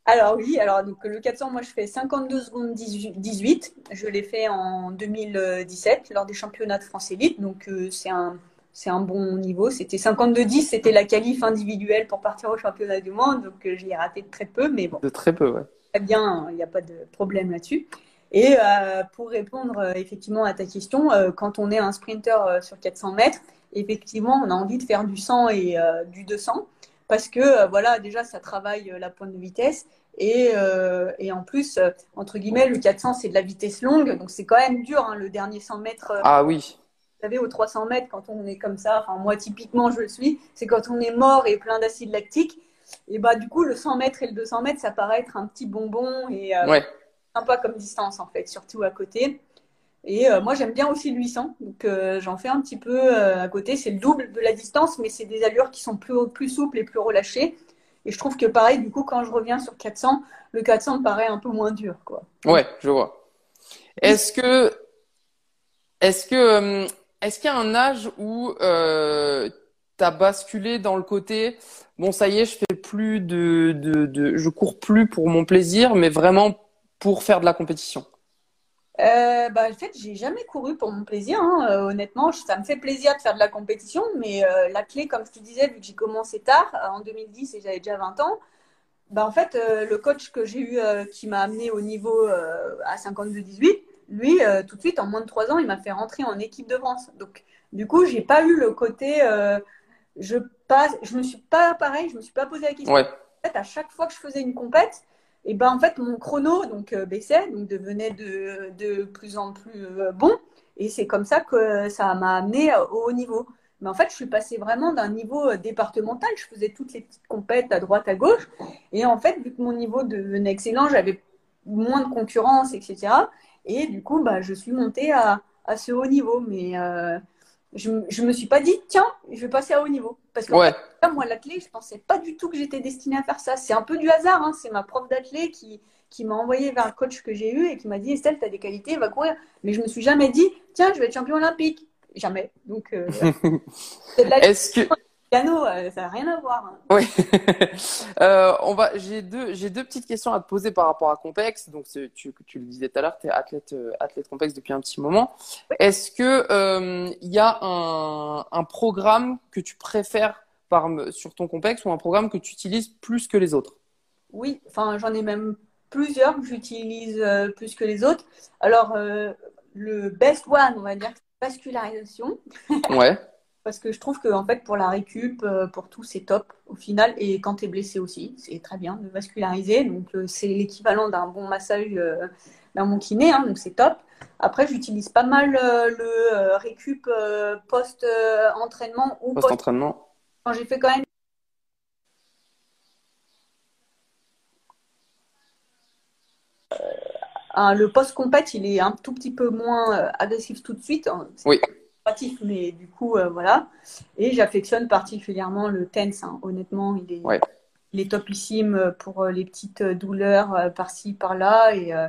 Alors oui, alors donc le 400, moi je fais 52 secondes 18. Je l'ai fait en 2017 lors des championnats de France élite. Donc euh, c'est un c'est un bon niveau. C'était 52-10, c'était la qualif individuelle pour partir au championnat du monde, donc euh, je l'ai raté de très peu, mais bon. De très peu, ouais. Très bien, il n'y a pas de problème là-dessus. Et euh, pour répondre euh, effectivement à ta question, quand on est un sprinter sur 400 mètres, effectivement, on a envie de faire du 100 et du 200 parce que voilà, déjà, ça travaille la pointe de vitesse Et, euh, et en plus, euh, entre guillemets, le 400, c'est de la vitesse longue. Donc, c'est quand même dur, hein, le dernier 100 mètres. euh, Ah oui. vous savez, aux 300 mètres, quand on est comme ça, enfin, moi, typiquement, je le suis, c'est quand on est mort et plein d'acide lactique. Et bah, du coup, le 100 mètres et le 200 mètres, ça paraît être un petit bonbon et euh, Ouais. sympa comme distance, en fait, surtout à côté. Et euh, moi, j'aime bien aussi le 800. Donc, euh, j'en fais un petit peu euh, à côté. C'est le double de la distance, mais c'est des allures qui sont plus, souples et plus relâchées. Et je trouve que pareil, du coup, quand je reviens sur 400, le 400 me paraît un peu moins dur, quoi. Ouais, je vois. Est-ce que, est-ce que, est-ce qu'il y a un âge où euh, t'as basculé dans le côté, bon, ça y est, je fais plus de, de, je cours plus pour mon plaisir, mais vraiment pour faire de la compétition? Euh, bah, en fait, j'ai jamais couru pour mon plaisir, hein. Euh, honnêtement. Ça me fait plaisir de faire de la compétition, mais euh, la clé, comme je te disais, vu que j'ai commencé tard, en 2010 et j'avais déjà 20 ans, bah, en fait, le coach que j'ai eu qui m'a amené au niveau à 52-18, lui, tout de suite, en moins de 3 ans, il m'a fait rentrer en équipe de France. Donc, du coup, j'ai pas eu le côté. je passe, je me suis pas pareil, je me suis pas posé la question Ouais, en fait, à chaque fois que je faisais une compète, et ben en fait mon chrono donc euh, baissait, donc devenait de, de plus en plus euh, bon. Et c'est comme ça que ça m'a amené euh, au haut niveau. Mais en fait, je suis passée vraiment d'un niveau départemental. Je faisais toutes les petites compètes à droite, à gauche. Et en fait, vu que mon niveau devenait excellent, j'avais moins de concurrence, etc. Et du coup, bah, je suis montée à, à ce haut niveau. Mais je, je me suis pas dit, tiens, je vais passer à haut niveau. Parce que ouais, moi, l'athlé, je pensais pas du tout que j'étais destinée à faire ça. C'est un peu du hasard. hein. C'est ma prof d'athlé qui, qui m'a envoyé vers le coach que j'ai eu et qui m'a dit Estelle, tu as des qualités, va courir. Mais je me suis jamais dit tiens, je vais être champion olympique. Jamais. Donc, euh, (laughs) c'est de la Est-ce que, piano, euh, ça n'a rien à voir. hein. Oui. (laughs) Euh, on va, j'ai deux, j'ai deux petites questions à te poser par rapport à Compex. Donc, tu, tu le disais tout à l'heure, tu es athlète, euh, athlète Compex depuis un petit moment. Est-ce que euh, il y a un, un programme que tu préfères par, sur ton Compex ou un programme que tu utilises plus que les autres? Oui, enfin, j'en ai même plusieurs que j'utilise euh, plus que les autres. Alors, le best one, on va dire, c'est vascularisation. Ouais, (laughs) Parce que je trouve que en fait pour la récup, euh, pour tout, c'est top au final. Et quand tu es blessé aussi, c'est très bien de vasculariser. Donc euh, c'est l'équivalent d'un bon massage euh, d'un bon kiné, hein, donc c'est top. Après, j'utilise pas mal le récup euh, post-entraînement ou post post-entraînement. quand j'ai fait quand même un- le post-compète, il est un tout petit peu moins agressif tout de suite. hein. Oui. Pratique, mais du coup, euh, voilà. Et j'affectionne particulièrement le TENS. hein. Honnêtement, il est, Ouais. il est topissime pour euh, les petites douleurs euh, par-ci, par-là. Et euh,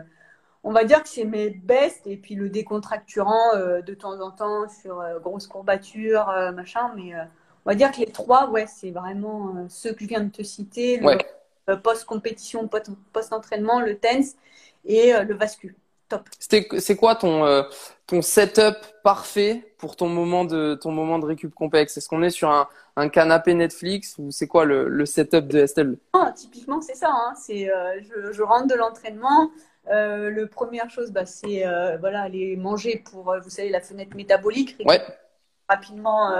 on va dire que c'est mes best. Et puis le décontracturant euh, de temps en temps sur grosses courbatures, euh, machin. Mais on va dire que les trois, ouais, c'est vraiment ceux que je viens de te citer. Le Ouais. post-compétition, post- post-entraînement, le TENS et le vascu. Top. C'est quoi ton, euh, ton setup parfait pour ton moment de, ton moment de récup Compex? Est-ce qu'on est sur un, un canapé Netflix ou c'est quoi le, le setup de Estelle? Ah, typiquement, c'est ça. hein. C'est, euh, je, je rentre de l'entraînement. Euh, le première chose, bah, c'est euh, voilà, aller manger pour, vous savez, la fenêtre métabolique, Ouais, rapidement,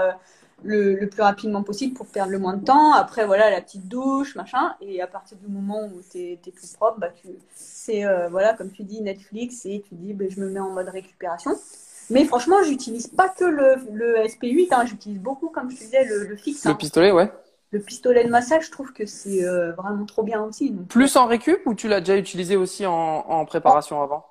le, le plus rapidement possible pour perdre le moins de temps. Après, voilà, la petite douche, machin. Et à partir du moment où tu es, tout propre, bah, c'est, euh, voilà, comme tu dis, Netflix et tu dis, bah, je me mets en mode récupération. Mais franchement, j'utilise pas que le, le SP8, hein, j'utilise beaucoup, comme je te disais, le, le fixe. le hein. pistolet, ouais. Le pistolet de massage, je trouve que c'est euh, vraiment trop bien aussi. Donc, Plus en récup ou tu l'as déjà utilisé aussi en, en préparation avant?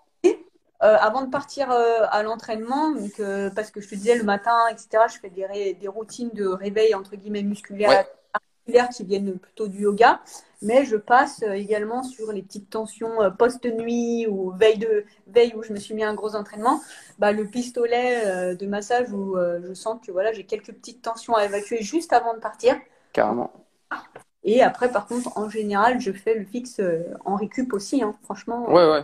Euh, avant de partir euh, à l'entraînement, euh, parce que je te disais le matin, etc., je fais des, routines de réveil entre guillemets Ouais. articulaires qui viennent plutôt du yoga, mais je passe également sur les petites tensions post-nuit ou veille de veille où je me suis mis un gros entraînement, bah, le pistolet de massage où je sens que voilà j'ai quelques petites tensions à évacuer juste avant de partir. Carrément. Et après, par contre, en général, je fais le fixe en récup aussi, hein, franchement. Ouais, ouais.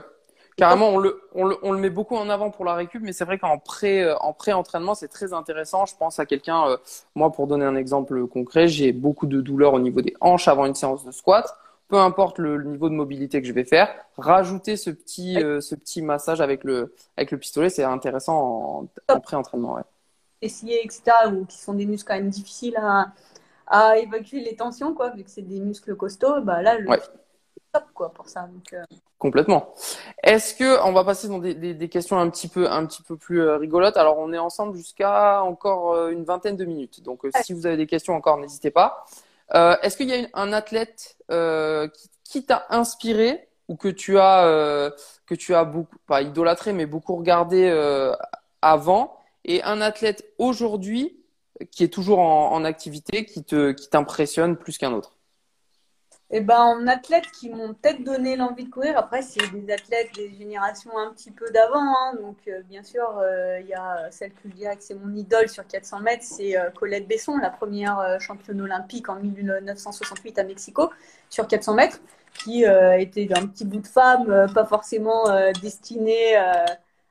Carrément, on le, on le, on le met beaucoup en avant pour la récup, mais c'est vrai qu'en pré, euh, en pré-entraînement, c'est très intéressant. Je pense à quelqu'un, euh, moi, pour donner un exemple concret, j'ai beaucoup de douleurs au niveau des hanches avant une séance de squat. Peu importe le, le niveau de mobilité que je vais faire, rajouter ce petit, euh, ce petit massage avec le, avec le pistolet, c'est intéressant en, en pré-entraînement. Ouais. fessiers, etc., ou qui sont des muscles quand même difficiles à, à évacuer les tensions, quoi, vu que c'est des muscles costauds, bah là, le Ouais. Top quoi pour ça. Euh. Complètement. Est-ce que on va passer dans des, des, questions un petit peu un petit peu plus euh, rigolotes. Alors on est ensemble jusqu'à encore euh, une vingtaine de minutes. Donc si vous avez des questions encore, n'hésitez pas. Est-ce qu'il y a un athlète qui, qui t'a inspiré ou que tu as que tu as beaucoup pas idolâtré mais beaucoup regardé avant? Et un athlète aujourd'hui qui est toujours en, en activité qui te qui t'impressionne plus qu'un autre? Eh ben, en athlètes qui m'ont peut-être donné l'envie de courir. Après, c'est des athlètes des générations un petit peu d'avant. Hein. Donc, euh, bien sûr, euh, il y a celle que je dirais que c'est mon idole sur 400 mètres, c'est euh, Colette Besson, la première championne olympique en 1968 à Mexico sur 400 mètres, qui était un petit bout de femme, pas forcément destinée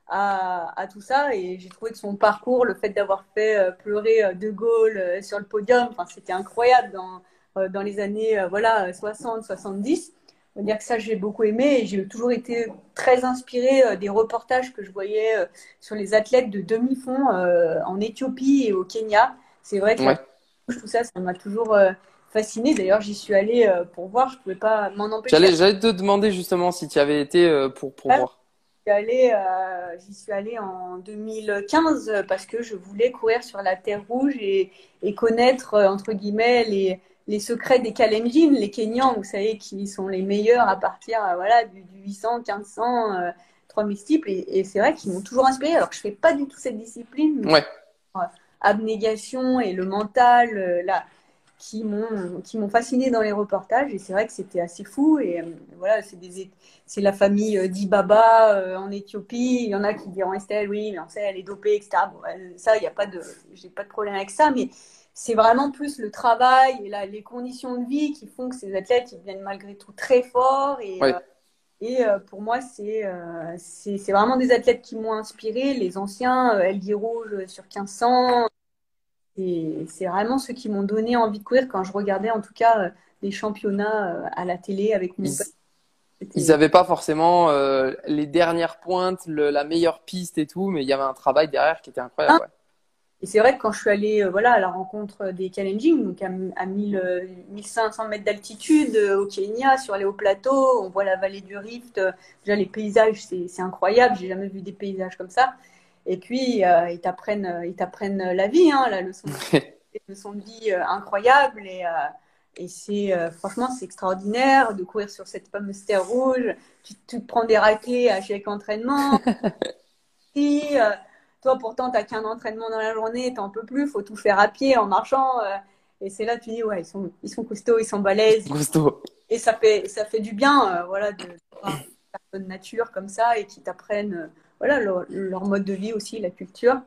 à, tout ça. Et j'ai trouvé que son parcours, le fait d'avoir fait pleurer De Gaulle sur le podium, c'était incroyable dans les années euh, voilà 60, 70. On va dire que ça, j'ai beaucoup aimé et j'ai toujours été très inspirée euh, des reportages que je voyais sur les athlètes de demi-fond en Éthiopie et au Kenya. C'est vrai que tout ça, ça m'a toujours fasciné. D'ailleurs, j'y suis allée pour voir, je ne pouvais pas m'en empêcher. J'allais te demander justement si tu avais été pour, pour voir. J'y suis allée en 2015 parce que je voulais courir sur la terre rouge et, et connaître, entre guillemets, les, les secrets des Kalenjin, les Kenyans, vous savez, qui sont les meilleurs à partir euh, voilà, du, 800, 1500, 3000 steeples. Et, c'est vrai qu'ils m'ont toujours inspiré. Alors que je ne fais pas du tout cette discipline. Ouais. Euh, abnégation et le mental, euh, là, qui m'ont qui m'ont fasciné dans les reportages et c'est vrai que c'était assez fou et voilà c'est des c'est la famille d'Ibaba en Éthiopie il y en a qui diront Estelle oui mais on sait elle est dopée etc ça il n'y a pas de j'ai pas de problème avec ça mais c'est vraiment plus le travail et les conditions de vie qui font que ces athlètes ils deviennent malgré tout très forts. Et, euh, et euh, pour moi, euh, c'est vraiment des athlètes qui m'ont inspiré. Les anciens, Elguy Rouge sur 1500, c'est vraiment ceux qui m'ont donné envie de courir quand je regardais en tout cas des championnats à la télé avec mon ils n'avaient pas forcément les dernières pointes, la meilleure piste et tout, mais il y avait un travail derrière qui était incroyable. Ah, et c'est vrai que quand je suis allée euh, voilà, à la rencontre des challenging, donc à, 1500 euh, mètres d'altitude euh, au Kenya, sur les hauts plateaux, on voit la vallée du Rift. Déjà, les paysages, c'est incroyable. J'ai jamais vu des paysages comme ça. Et puis, ils t'apprennent ils t'apprennent la vie, hein, la leçon, leçon de vie (laughs) incroyable. Et, et c'est franchement, c'est extraordinaire de courir sur cette fameuse terre rouge. Tu, tu te prends des raclés à chaque entraînement. (laughs) et, toi, pourtant, tu n'as qu'un entraînement dans la journée, tu n'en peux plus, il faut tout faire à pied, en marchant. Euh, et c'est là tu dis, ouais, ils sont, ils sont costauds, ils sont balèzes. Costauds. Et ça fait, ça fait du bien, euh, voilà, de voir une personne nature comme ça et qui t'apprennent, euh, voilà, leur, mode de vie aussi, la culture.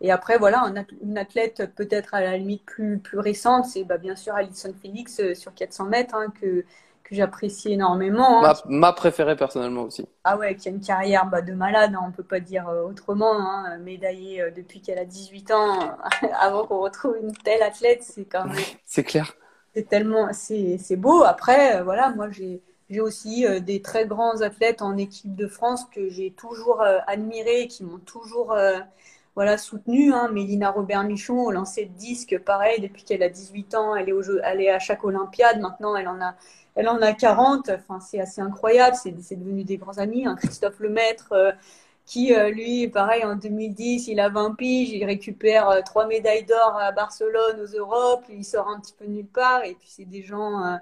Et après, voilà, une athlète peut-être à la limite plus, plus récente, c'est bah, bien sûr Alison Felix sur 400 mètres, hein, que, que j'apprécie énormément. Hein. Ma, préférée personnellement aussi. Ah ouais, qui a une carrière bah, de malade, hein, on peut pas dire euh, autrement. Hein, médaillée euh, depuis qu'elle a 18 ans, (laughs) avant qu'on retrouve une telle athlète, c'est quand même. c'est clair. C'est tellement, c'est beau. Après, euh, voilà, moi j'ai j'ai aussi des très grands athlètes en équipe de France que j'ai toujours admirés, qui m'ont toujours voilà, soutenu. Hein. Mélina Robert-Michon au lancer de disque, pareil, depuis qu'elle a 18 ans, elle est, au jeu, elle est à chaque Olympiade. Maintenant, elle en a elle en a 40. Enfin, c'est assez incroyable. C'est, devenu des grands amis. Hein. Christophe Lemaître, euh, qui, euh, lui, pareil, en 2010, il a 20 piges. Il récupère euh, trois médailles d'or à Barcelone, aux Europes. Il sort un petit peu nulle part. Et puis, c'est des gens,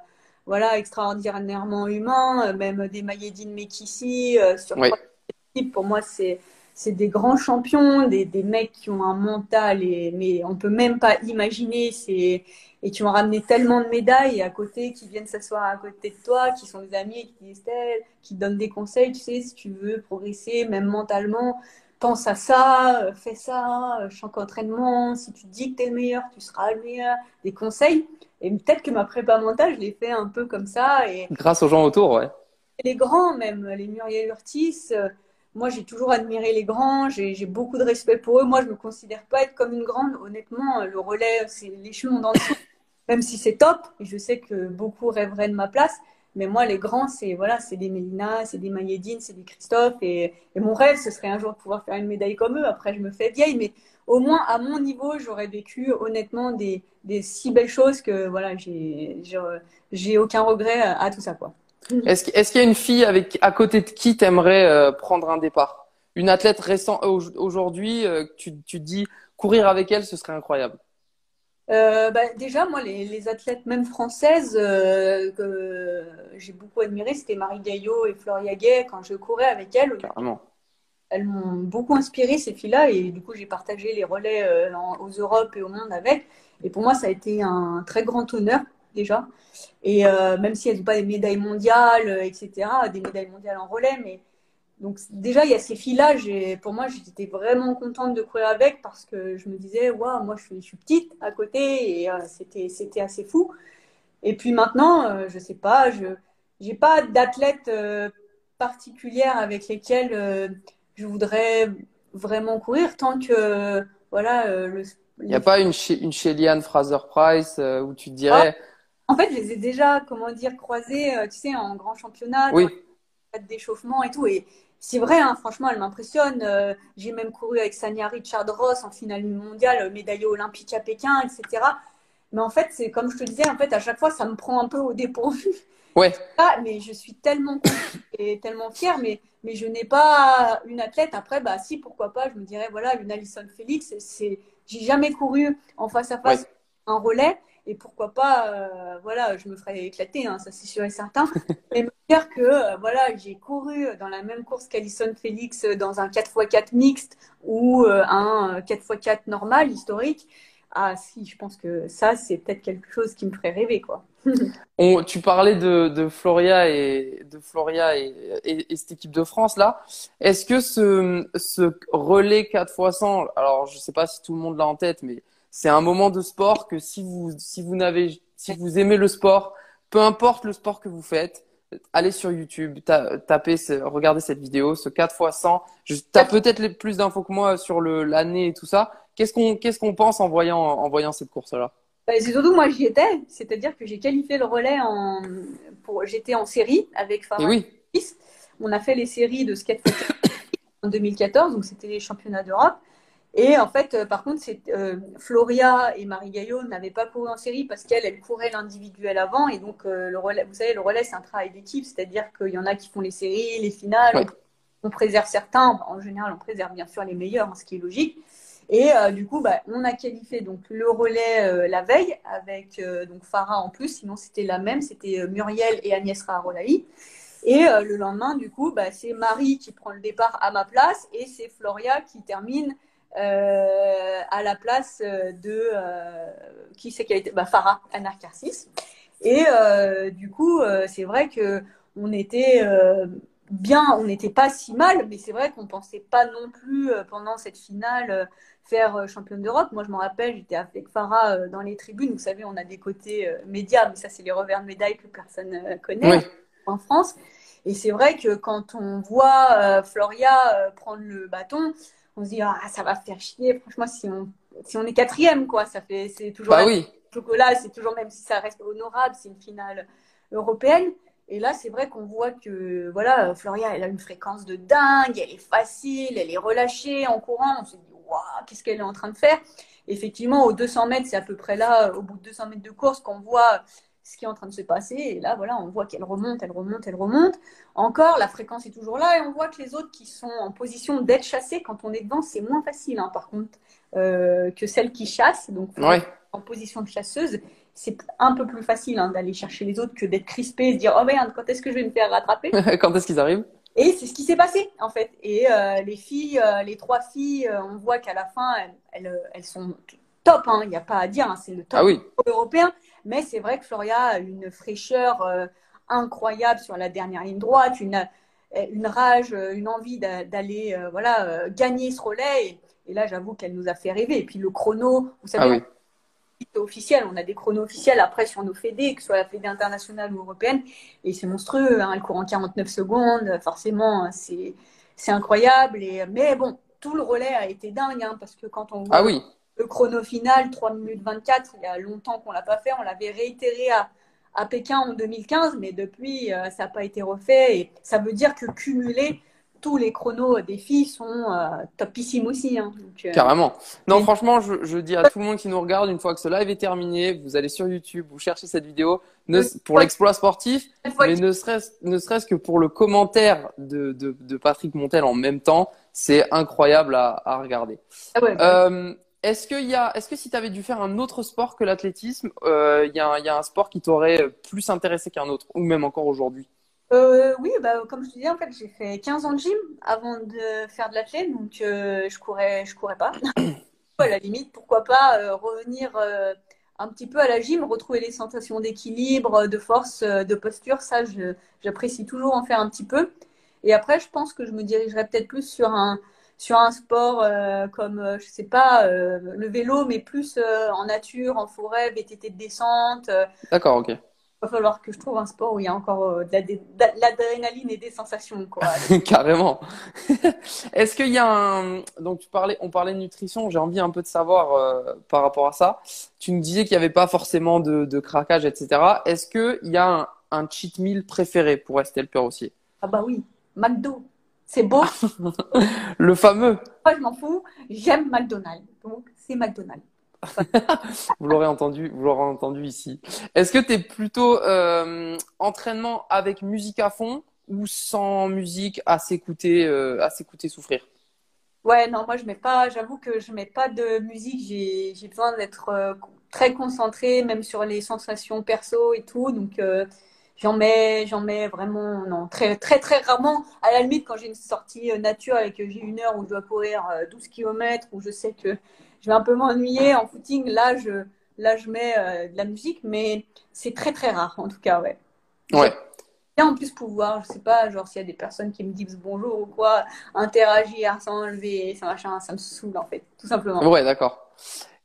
voilà, extraordinairement humains. même des Mayedine Mekissi. sur pour moi, c'est c'est des grands champions, des, des, mecs qui ont un mental, et, mais on peut même pas imaginer. C'est et qui ont ramené tellement de médailles à côté, qui viennent s'asseoir à côté de toi, qui sont des amis, qui disent qui te donnent des conseils, tu sais, si tu veux progresser, même mentalement, pense à ça, fais ça, chaque entraînement, si tu dis que tu es le meilleur, tu seras le meilleur, des conseils. Et peut-être que ma prépa mentale, je l'ai fait un peu comme ça. Et... Grâce aux gens autour, ouais. les grands même, les Muriel Urtis, euh, moi j'ai toujours admiré les grands, j'ai beaucoup de respect pour eux. Moi je me considère pas être comme une grande, honnêtement, le relais, c'est l'échelon dans le même si c'est top, je sais que beaucoup rêveraient de ma place, mais moi, les grands, c'est voilà, des Mélina, c'est des Mayedine, c'est des Christophe, et, mon rêve, ce serait un jour de pouvoir faire une médaille comme eux. Après, je me fais vieille, mais au moins à mon niveau, j'aurais vécu honnêtement des, si belles choses que voilà, j'ai aucun regret à, tout ça, quoi. Est-ce qu'il y a une fille avec à côté de qui t'aimerais euh, prendre un départ? Une athlète récente aujourd'hui, euh, tu, tu dis courir avec elle, ce serait incroyable. Euh, bah, déjà, moi, les, les, athlètes même françaises euh, que j'ai beaucoup admirées, c'était Marie Gaillot et Floria Gay quand je courais avec elles. Carrément. Elles m'ont beaucoup inspiré, ces filles-là, et du coup, j'ai partagé les relais euh, aux Europes et au monde avec. Et pour moi, ça a été un très grand honneur, déjà. Et même si elles n'ont pas des médailles mondiales, etc., des médailles mondiales en relais, mais donc déjà, il y a ces filles-là, pour moi, j'étais vraiment contente de courir avec parce que je me disais, waouh, moi je suis, je suis, petite à côté et euh, c'était, c'était assez fou. Et puis maintenant, euh, je sais pas, je n'ai pas d'athlète euh, particulière avec lesquels je voudrais vraiment courir tant que, voilà, le, Il n'y a pas une, une Shellian Fraser-Price où tu te dirais... Ah, en fait, je les ai déjà, comment dire, croisées, tu sais, en grand championnat. Oui d'échauffement et tout. Et c'est vrai, hein, franchement, elle m'impressionne. Euh, j'ai même couru avec Sania Richard Ross en finale mondiale, euh, médaillée olympique à Pékin, etc. Mais en fait, c'est comme je te disais, en fait, à chaque fois, ça me prend un peu au dépourvu. Ouais. (laughs) Ah, mais je suis tellement et tellement fière, mais, mais je n'ai pas une athlète. Après, bah si, pourquoi pas, je me dirais, voilà, une Alison Félix, c'est, j'ai jamais couru en face à face un relais. Et pourquoi pas, euh, voilà, je me ferais éclater, hein, ça c'est sûr et certain. (laughs) Et me dire que, euh, voilà, j'ai couru dans la même course qu'Alison Félix dans un 4x4 mixte ou euh, un 4x4 normal, historique. Ah si, je pense que ça, c'est peut-être quelque chose qui me ferait rêver, quoi. (laughs) Tu parlais de, Floria et de Floria et, cette équipe de France là. Est-ce que ce, ce relais 4 x 100, alors je sais pas si tout le monde l'a en tête, mais c'est un moment de sport que si vous, si vous n'avez, si vous aimez le sport, peu importe le sport que vous faites, allez sur YouTube, tapez, regardez cette vidéo, ce 4 x 100. Tu as peut-être plus d'infos que moi sur l'année et tout ça. Qu'est-ce qu'on qu'est-ce qu'on pense en voyant, en voyant cette course-là? Bah, C'est surtout moi j'y étais, c'est-à-dire que j'ai qualifié le relais en. Pour... J'étais en série avec Farah. oui. On a fait les séries de skate en 2014, donc c'était les championnats d'Europe. Et en fait, euh, par contre, c'est, euh, Floria et Marie Gaillot n'avaient pas couru en série parce qu'elles, elles couraient l'individuel avant. Et donc, euh, le relais, vous savez, le relais, c'est un travail d'équipe, c'est-à-dire qu'il y en a qui font les séries, les finales. On, préserve certains. En général, on préserve bien sûr les meilleurs, hein, ce qui est logique. Et du coup, bah, on a qualifié donc le relais la veille avec donc Farah en plus. Sinon, c'était la même. C'était Muriel et Agnès Raharolaï. Et le lendemain, du coup, bah, c'est Marie qui prend le départ à ma place et c'est Floria qui termine euh, à la place de euh, qui c'est qui a été bah, Farah Anarkarsis. Et euh, du coup, c'est vrai que on était bien, on n'était pas si mal, mais c'est vrai qu'on pensait pas non plus pendant cette finale faire championne d'Europe. Moi, je me rappelle, j'étais avec Farah dans les tribunes. Vous savez, on a des côtés médias, mais ça, c'est les revers de médaille que personne connaît en France. Et c'est vrai que quand on voit Floria prendre le bâton, on se dit ah ça va faire chier. Franchement si on si on est quatrième quoi ça fait c'est toujours bah oui. chocolat c'est toujours même si ça reste honorable c'est une finale européenne. Et là c'est vrai qu'on voit que voilà Floria elle a une fréquence de dingue elle est facile elle est relâchée en courant. On se dit waouh qu'est-ce qu'elle est en train de faire? Effectivement aux 200 mètres c'est à peu près là au bout de 200 mètres de course qu'on voit ce qui est en train de se passer. Et là, voilà, on voit qu'elle remonte, elle remonte, elle remonte. Encore, la fréquence est toujours là et on voit que les autres qui sont en position d'être chassés, quand on est devant, c'est moins facile, hein, par contre, euh, que celles qui chassent. Donc, en position de chasseuse, c'est un peu plus facile hein, d'aller chercher les autres que d'être crispé et se dire Oh merde, quand est-ce que je vais me faire rattraper? (laughs) Quand est-ce qu'ils arrivent? Et c'est ce qui s'est passé en fait. Et euh, les filles, euh, les trois filles, on voit qu'à la fin, elles, elles, sont top. Hein, il n'y a pas à dire. c'est le top ah européen. Mais c'est vrai que Floria a une fraîcheur euh, incroyable sur la dernière ligne droite, une, une rage, une envie d'aller euh, voilà, euh, gagner ce relais. Et, là, j'avoue qu'elle nous a fait rêver. Et puis le chrono, vous savez, ah officiel, on a des chronos officiels après sur nos fédés, que ce soit la fédé internationale ou européenne. Et c'est monstrueux, hein, elle court en 49 secondes. Forcément, c'est incroyable. Et, mais bon, tout le relais a été dingue, hein, parce que quand on voit ah oui le chrono final, 3 minutes 24, il y a longtemps qu'on ne l'a pas fait. On l'avait réitéré à, Pékin en 2015, mais depuis, euh, ça n'a pas été refait. Et ça veut dire que cumulé, tous les chronos des filles sont euh, topissimes aussi. Hein. Euh, Carrément. Non, franchement, je, je, dis à tout le monde qui nous regarde, une fois que ce live est terminé, vous allez sur YouTube, vous cherchez cette vidéo ne, pour l'exploit sportif, mais ne serait-ce ne serait que pour le commentaire de, de, de, Patrick Montel en même temps, c'est incroyable à, à regarder. Ah ouais, euh, est-ce que, y a, est-ce que si tu avais dû faire un autre sport que l'athlétisme, il euh, y, a, y a un sport qui t'aurait plus intéressé qu'un autre, ou même encore aujourd'hui? Euh, oui, bah, comme je te disais, en fait, j'ai fait 15 ans de gym avant de faire de l'athlète, donc euh, je courais, je courais pas. (coughs) à la limite, pourquoi pas euh, revenir euh, un petit peu à la gym, retrouver les sensations d'équilibre, de force, de posture, ça, j'apprécie toujours en faire un petit peu. Et après, je pense que je me dirigerais peut-être plus sur un, sur un sport comme, je sais pas, le vélo, mais plus en nature, en forêt, VTT de descente. D'accord, ok va falloir que je trouve un sport où il y a encore euh, de l'adrénaline et des sensations. Quoi. (laughs) Carrément. (laughs) Est-ce qu'il y a un. Donc, tu parlais, on parlait de nutrition, j'ai envie un peu de savoir euh, par rapport à ça. Tu nous disais qu'il n'y avait pas forcément de, de craquage, etc. Est-ce qu'il y a un, un, cheat meal préféré pour rester le père aussi Ah, bah oui, McDo. C'est beau. (laughs) le fameux. Moi, je m'en fous. J'aime McDonald's. Donc, c'est McDonald's (laughs) vous l'aurez entendu, vous l'aurez entendu ici. Est-ce que tu es plutôt euh, entraînement avec musique à fond ou sans musique à s'écouter, euh, à s'écouter souffrir? Ouais, non, moi je mets pas, j'avoue que je mets pas de musique. J'ai, j'ai besoin d'être euh, très concentrée, même sur les sensations perso et tout. Donc j'en mets, j'en mets vraiment, non, très, très, très rarement. À la limite, quand j'ai une sortie nature et que j'ai une heure où je dois courir 12 km, où je sais que je vais un peu m'ennuyer en footing. Là, je, là, je mets euh, de la musique, mais c'est très très rare en tout cas, ouais. Ouais. Et en plus pouvoir, je sais pas, genre s'il y a des personnes qui me disent bonjour ou quoi, interagir sans enlever, ça machin, ça me saoule en fait, tout simplement. Ouais, d'accord.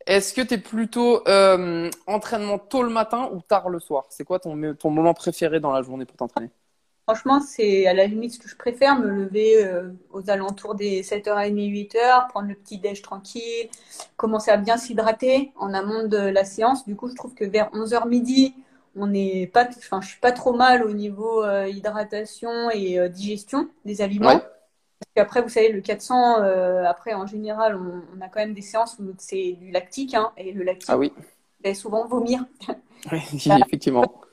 Est-ce que tu es plutôt euh, entraînement tôt le matin ou tard le soir? C'est quoi ton, ton moment préféré dans la journée pour t'entraîner? Franchement, c'est à la limite ce que je préfère, me lever euh, aux alentours des 7h30, 8h, prendre le petit déj tranquille, commencer à bien s'hydrater en amont de la séance. Du coup, je trouve que vers 11h midi, on n'est pas, enfin, je suis pas trop mal au niveau euh, hydratation et digestion des aliments. Parce qu'après, vous savez, le 400, après, en général, on, a quand même des séances où c'est du lactique, hein, et le lactique, ah oui. fait souvent vomir. (laughs) Oui, (laughs) effectivement.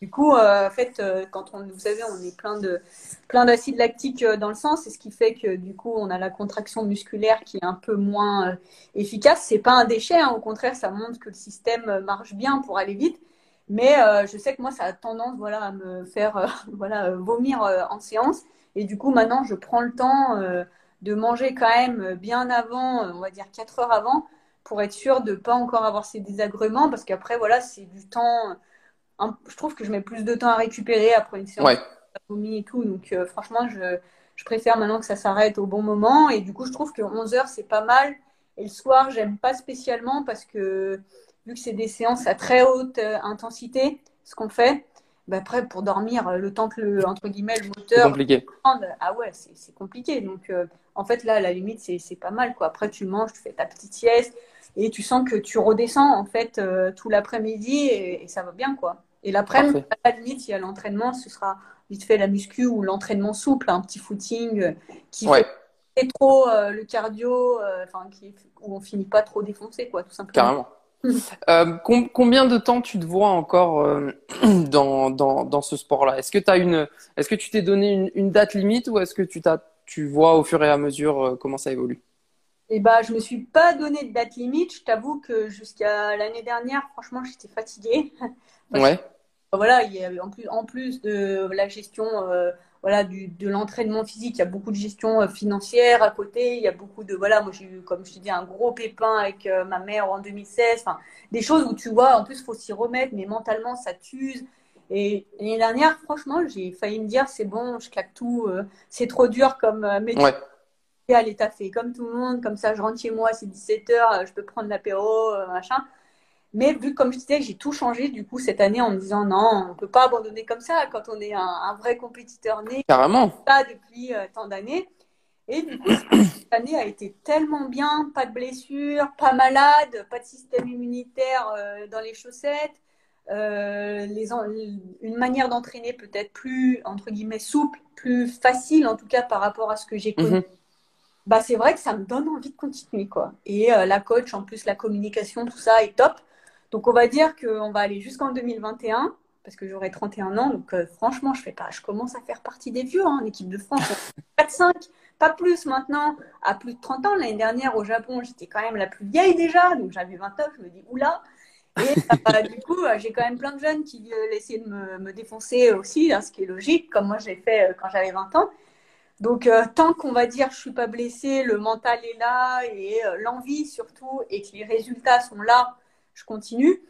Du coup, euh, en fait, euh, quand on, vous savez, on est plein de plein d'acide lactique euh, dans le sang, c'est ce qui fait que du coup, on a la contraction musculaire qui est un peu moins efficace. C'est pas un déchet, hein, au contraire, ça montre que le système marche bien pour aller vite. Mais je sais que moi, ça a tendance, voilà, à me faire, (laughs) voilà, vomir en séance. Et du coup, maintenant, je prends le temps de manger quand même bien avant, on va dire 4 heures avant, pour être sûr de pas encore avoir ces désagréments, parce qu'après, voilà, c'est du temps je trouve que je mets plus de temps à récupérer après une séance ouais. de et tout. Donc, euh, franchement, je, je, préfère maintenant que ça s'arrête au bon moment. Et du coup, je trouve que 11 heures, c'est pas mal. Et le soir, j'aime pas spécialement parce que vu que c'est des séances à très haute euh, intensité, ce qu'on fait, bah après, pour dormir, euh, le temps que le, entre guillemets, le moteur. C'est compliqué. Ah ouais, c'est compliqué. Donc, en fait, là, à la limite, c'est pas mal. Quoi. Après, tu manges, tu fais ta petite sieste et tu sens que tu redescends, en fait, tout l'après-midi et, et, ça va bien, quoi. Et l'après-midi, à la limite, il y a l'entraînement, ce sera vite fait la muscu ou l'entraînement souple, un petit footing euh, qui fait trop euh, le cardio, euh, enfin, où on finit pas trop défoncé, quoi, tout simplement. Carrément. Combien de temps tu te vois encore (clears throat) dans, dans, dans, ce sport-là? Est-ce que tu as une, est-ce que tu t'es donné une, une, date limite ou est-ce que tu tu vois au fur et à mesure comment ça évolue? Eh ben, je me suis pas donné de date limite. Je t'avoue que jusqu'à l'année dernière, franchement, j'étais fatiguée. Ouais. voilà, il y a, en, plus, en plus de la gestion euh, voilà, du, de l'entraînement physique, il y a beaucoup de gestion euh, financière à côté. Il y a beaucoup de. Voilà, moi j'ai eu, comme je te dis, un gros pépin avec euh, ma mère en 2016. Enfin, des choses où tu vois, en plus, il faut s'y remettre, mais mentalement, ça t'use. Et l'année dernière, franchement, j'ai failli me dire c'est bon, je claque tout, c'est trop dur comme métier. Ouais. Allez, t'as fait comme tout le monde, comme ça, je rentre chez moi, c'est 17h, je peux prendre l'apéro, machin. Mais vu comme je disais, j'ai tout changé du coup cette année en me disant non, on peut pas abandonner comme ça quand on est un, vrai compétiteur né. Carrément. Pas depuis euh, tant d'années. Et du coup, cette année a été tellement bien, pas de blessures, pas malade, pas de système immunitaire euh, dans les chaussettes. euh, les une manière d'entraîner peut-être plus, entre guillemets, souple, plus facile, en tout cas par rapport à ce que j'ai connu, mhm. bah, c'est vrai que ça me donne envie de continuer. Quoi. Et la coach, en plus, la communication, tout ça est top. Donc, on va dire qu'on va aller jusqu'en 2021 parce que j'aurai 31 ans. Donc, euh, franchement, je fais pas, je commence à faire partie des vieux hein, en équipe de France. 4-5, (laughs) pas plus maintenant. À plus de 30 ans, l'année dernière au Japon, j'étais quand même la plus vieille déjà. Donc, j'avais 29. Je me dis, oula. Et euh, (laughs) du coup, euh, j'ai quand même plein de jeunes qui veulent essayer de me, défoncer aussi, hein, ce qui est logique, comme moi j'ai fait quand j'avais 20 ans. Donc, tant qu'on va dire je suis pas blessée, le mental est là et l'envie surtout, et que les résultats sont là, je continue.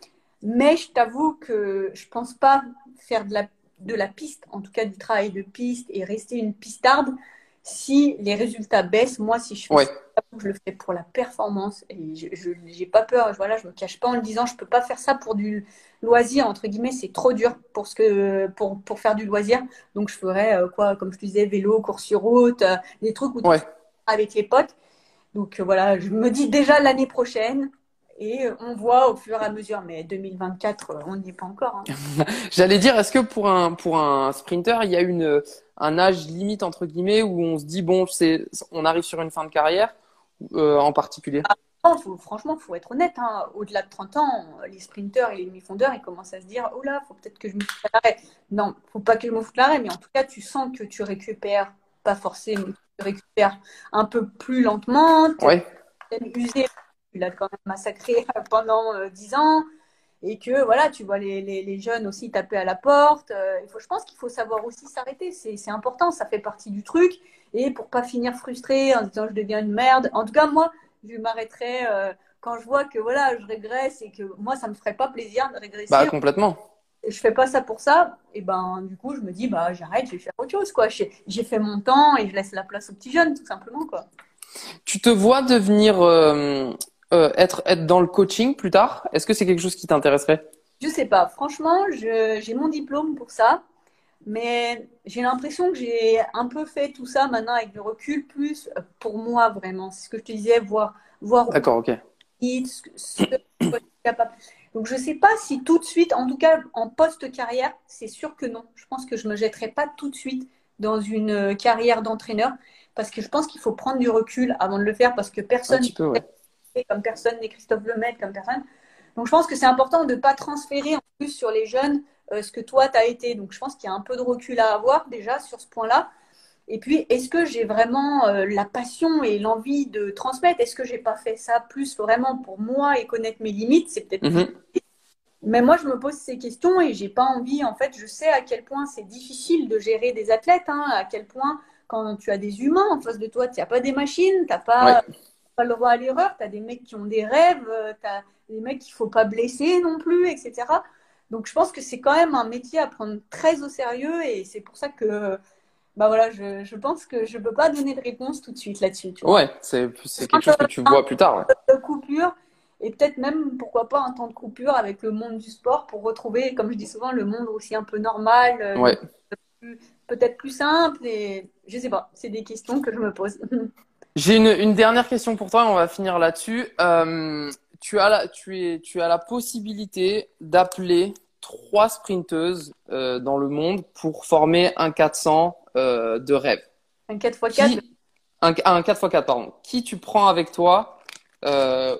Mais je t'avoue que je pense pas faire de la, de la piste, en tout cas du travail de piste et rester une pistarde si les résultats baissent. Moi, si je fais ça, je le fais pour la performance et je n'ai pas peur. Voilà, je me cache pas en le disant, je peux pas faire ça pour du loisir entre guillemets. C'est trop dur pour ce que pour, pour faire du loisir. Donc je ferais euh, quoi, comme je te disais, vélo, course sur route, euh, des trucs où avec les potes. Donc euh, voilà, je me dis déjà l'année prochaine, et on voit au fur et à mesure. Mais 2024, on n'y est pas encore. Hein. (laughs) J'allais dire, est-ce que pour un, pour un sprinter, il y a une, un âge limite, entre guillemets, où on se dit, bon, c'est, on arrive sur une fin de carrière euh, en particulier? Ah, Franchement, il faut être honnête. Hein. Au-delà de 30 ans, les sprinters et les demi-fondeurs, ils commencent à se dire, oh là, faut peut-être que je me foute l'arrêt. Non, faut pas que je me foute l'arrêt, mais en tout cas, tu sens que tu récupères, pas forcément, tu récupères un peu plus lentement. Ouais. usé il a quand même massacré (laughs) pendant euh, dix ans et que voilà, tu vois les, les, jeunes aussi taper à la porte. Euh, il faut, je pense qu'il faut savoir aussi s'arrêter. C'est important, ça fait partie du truc. Et pour pas finir frustré en disant je deviens une merde. En tout cas, moi, je m'arrêterai euh, quand je vois que voilà, je régresse et que moi, ça me ferait pas plaisir de régresser. Bah complètement. Je fais pas ça pour ça. Et ben du coup, je me dis bah j'arrête, je vais faire autre chose quoi. J'ai fait mon temps et je laisse la place aux petits jeunes tout simplement quoi. Tu te vois devenir euh, être, être dans le coaching plus tard? Est-ce que c'est quelque chose qui t'intéresserait? Je sais pas. Franchement, j'ai mon diplôme pour ça. Mais j'ai l'impression que j'ai un peu fait tout ça maintenant avec du recul, plus pour moi vraiment. C'est ce que je te disais, voir. voir D'accord, ok. Donc je sais pas si tout de suite, en tout cas en post-carrière, c'est sûr que non. Je pense que je me jetterai pas tout de suite dans une carrière d'entraîneur parce que je pense qu'il faut prendre du recul avant de le faire parce que personne comme personne n'est Christophe Lemaitre, comme personne. Donc je pense que c'est important de ne pas transférer en plus sur les jeunes euh, ce que toi tu as été. Donc je pense qu'il y a un peu de recul à avoir déjà sur ce point-là. Et puis, est-ce que j'ai vraiment euh, la passion et l'envie de transmettre? Est-ce que j'ai pas fait ça plus vraiment pour moi et connaître mes limites? C'est peut-être. Mhm. Mais moi, je me pose ces questions et j'ai pas envie. En fait, je sais à quel point c'est difficile de gérer des athlètes, hein, à quel point quand tu as des humains en face de toi, tu n'as pas des machines, tu n'as pas pas le droit à l'erreur. Tu as des mecs qui ont des rêves, euh, tu as des mecs qu'il faut pas blesser non plus, etc. Donc je pense que c'est quand même un métier à prendre très au sérieux et c'est pour ça que bah voilà, je, je pense que je peux pas donner de réponse tout de suite là-dessus. Ouais, c'est quelque chose que tu vois plus tard. De coupure et peut-être même pourquoi pas un temps de coupure avec le monde du sport pour retrouver, comme je dis souvent, le monde aussi un peu normal, euh, ouais. peut-être plus simple et je sais pas. C'est des questions que je me pose. (laughs) J'ai une, une, dernière question pour toi, on va finir là-dessus. Euh, tu, as la, tu, es, tu as la possibilité d'appeler trois sprinteuses euh, dans le monde pour former un 400 euh, de rêve. Un 4x4 un, un 4x4, pardon. Qui tu prends avec toi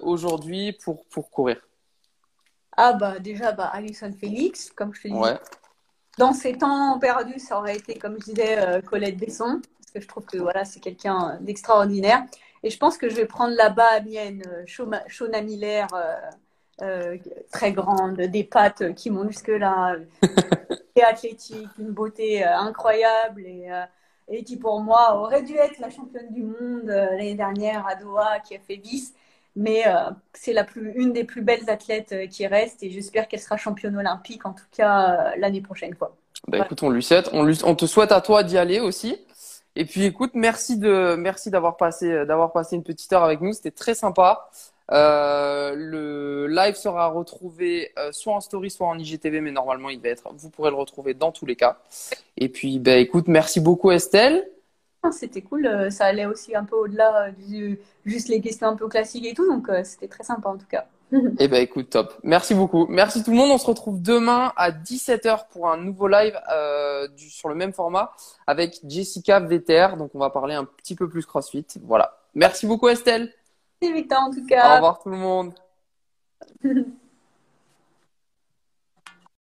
aujourd'hui pour, pour courir? Ah, bah déjà, bah, Alison Félix, comme je te disais. Ouais. Dans ces temps perdus, ça aurait été, comme je disais, Colette Besson parce que je trouve que voilà, c'est quelqu'un d'extraordinaire. Et je pense que je vais prendre là-bas mienne, Shona Miller, euh, euh, très grande, des pattes qui montent jusque-là, (laughs) et athlétique, une beauté euh, incroyable et, et, qui pour moi aurait dû être la championne du monde l'année dernière à Doha, qui a fait vice. Mais c'est la plus, une des plus belles athlètes qui reste et j'espère qu'elle sera championne olympique, en tout cas l'année prochaine. Quoi. Bah, écoute, on lui souhaite, on, lui, on te souhaite à toi d'y aller aussi. Et puis écoute, merci de merci d'avoir passé d'avoir passé une petite heure avec nous, c'était très sympa. Euh, le live sera retrouvé euh, soit en story, soit en IGTV, mais normalement il va être. Vous pourrez le retrouver dans tous les cas. Et puis, ben écoute, merci beaucoup Estelle. Ah, c'était cool, euh, ça allait aussi un peu au-delà du juste les questions un peu classiques et tout, donc c'était très sympa en tout cas. Eh ben écoute, top. Merci beaucoup. Merci tout le monde. On se retrouve demain à 17h pour un nouveau live euh, du, sur le même format avec Jessica VTR. Donc on va parler un petit peu plus CrossFit. Voilà. Merci beaucoup Estelle. Merci Victor en tout cas. Au revoir tout le monde. (laughs)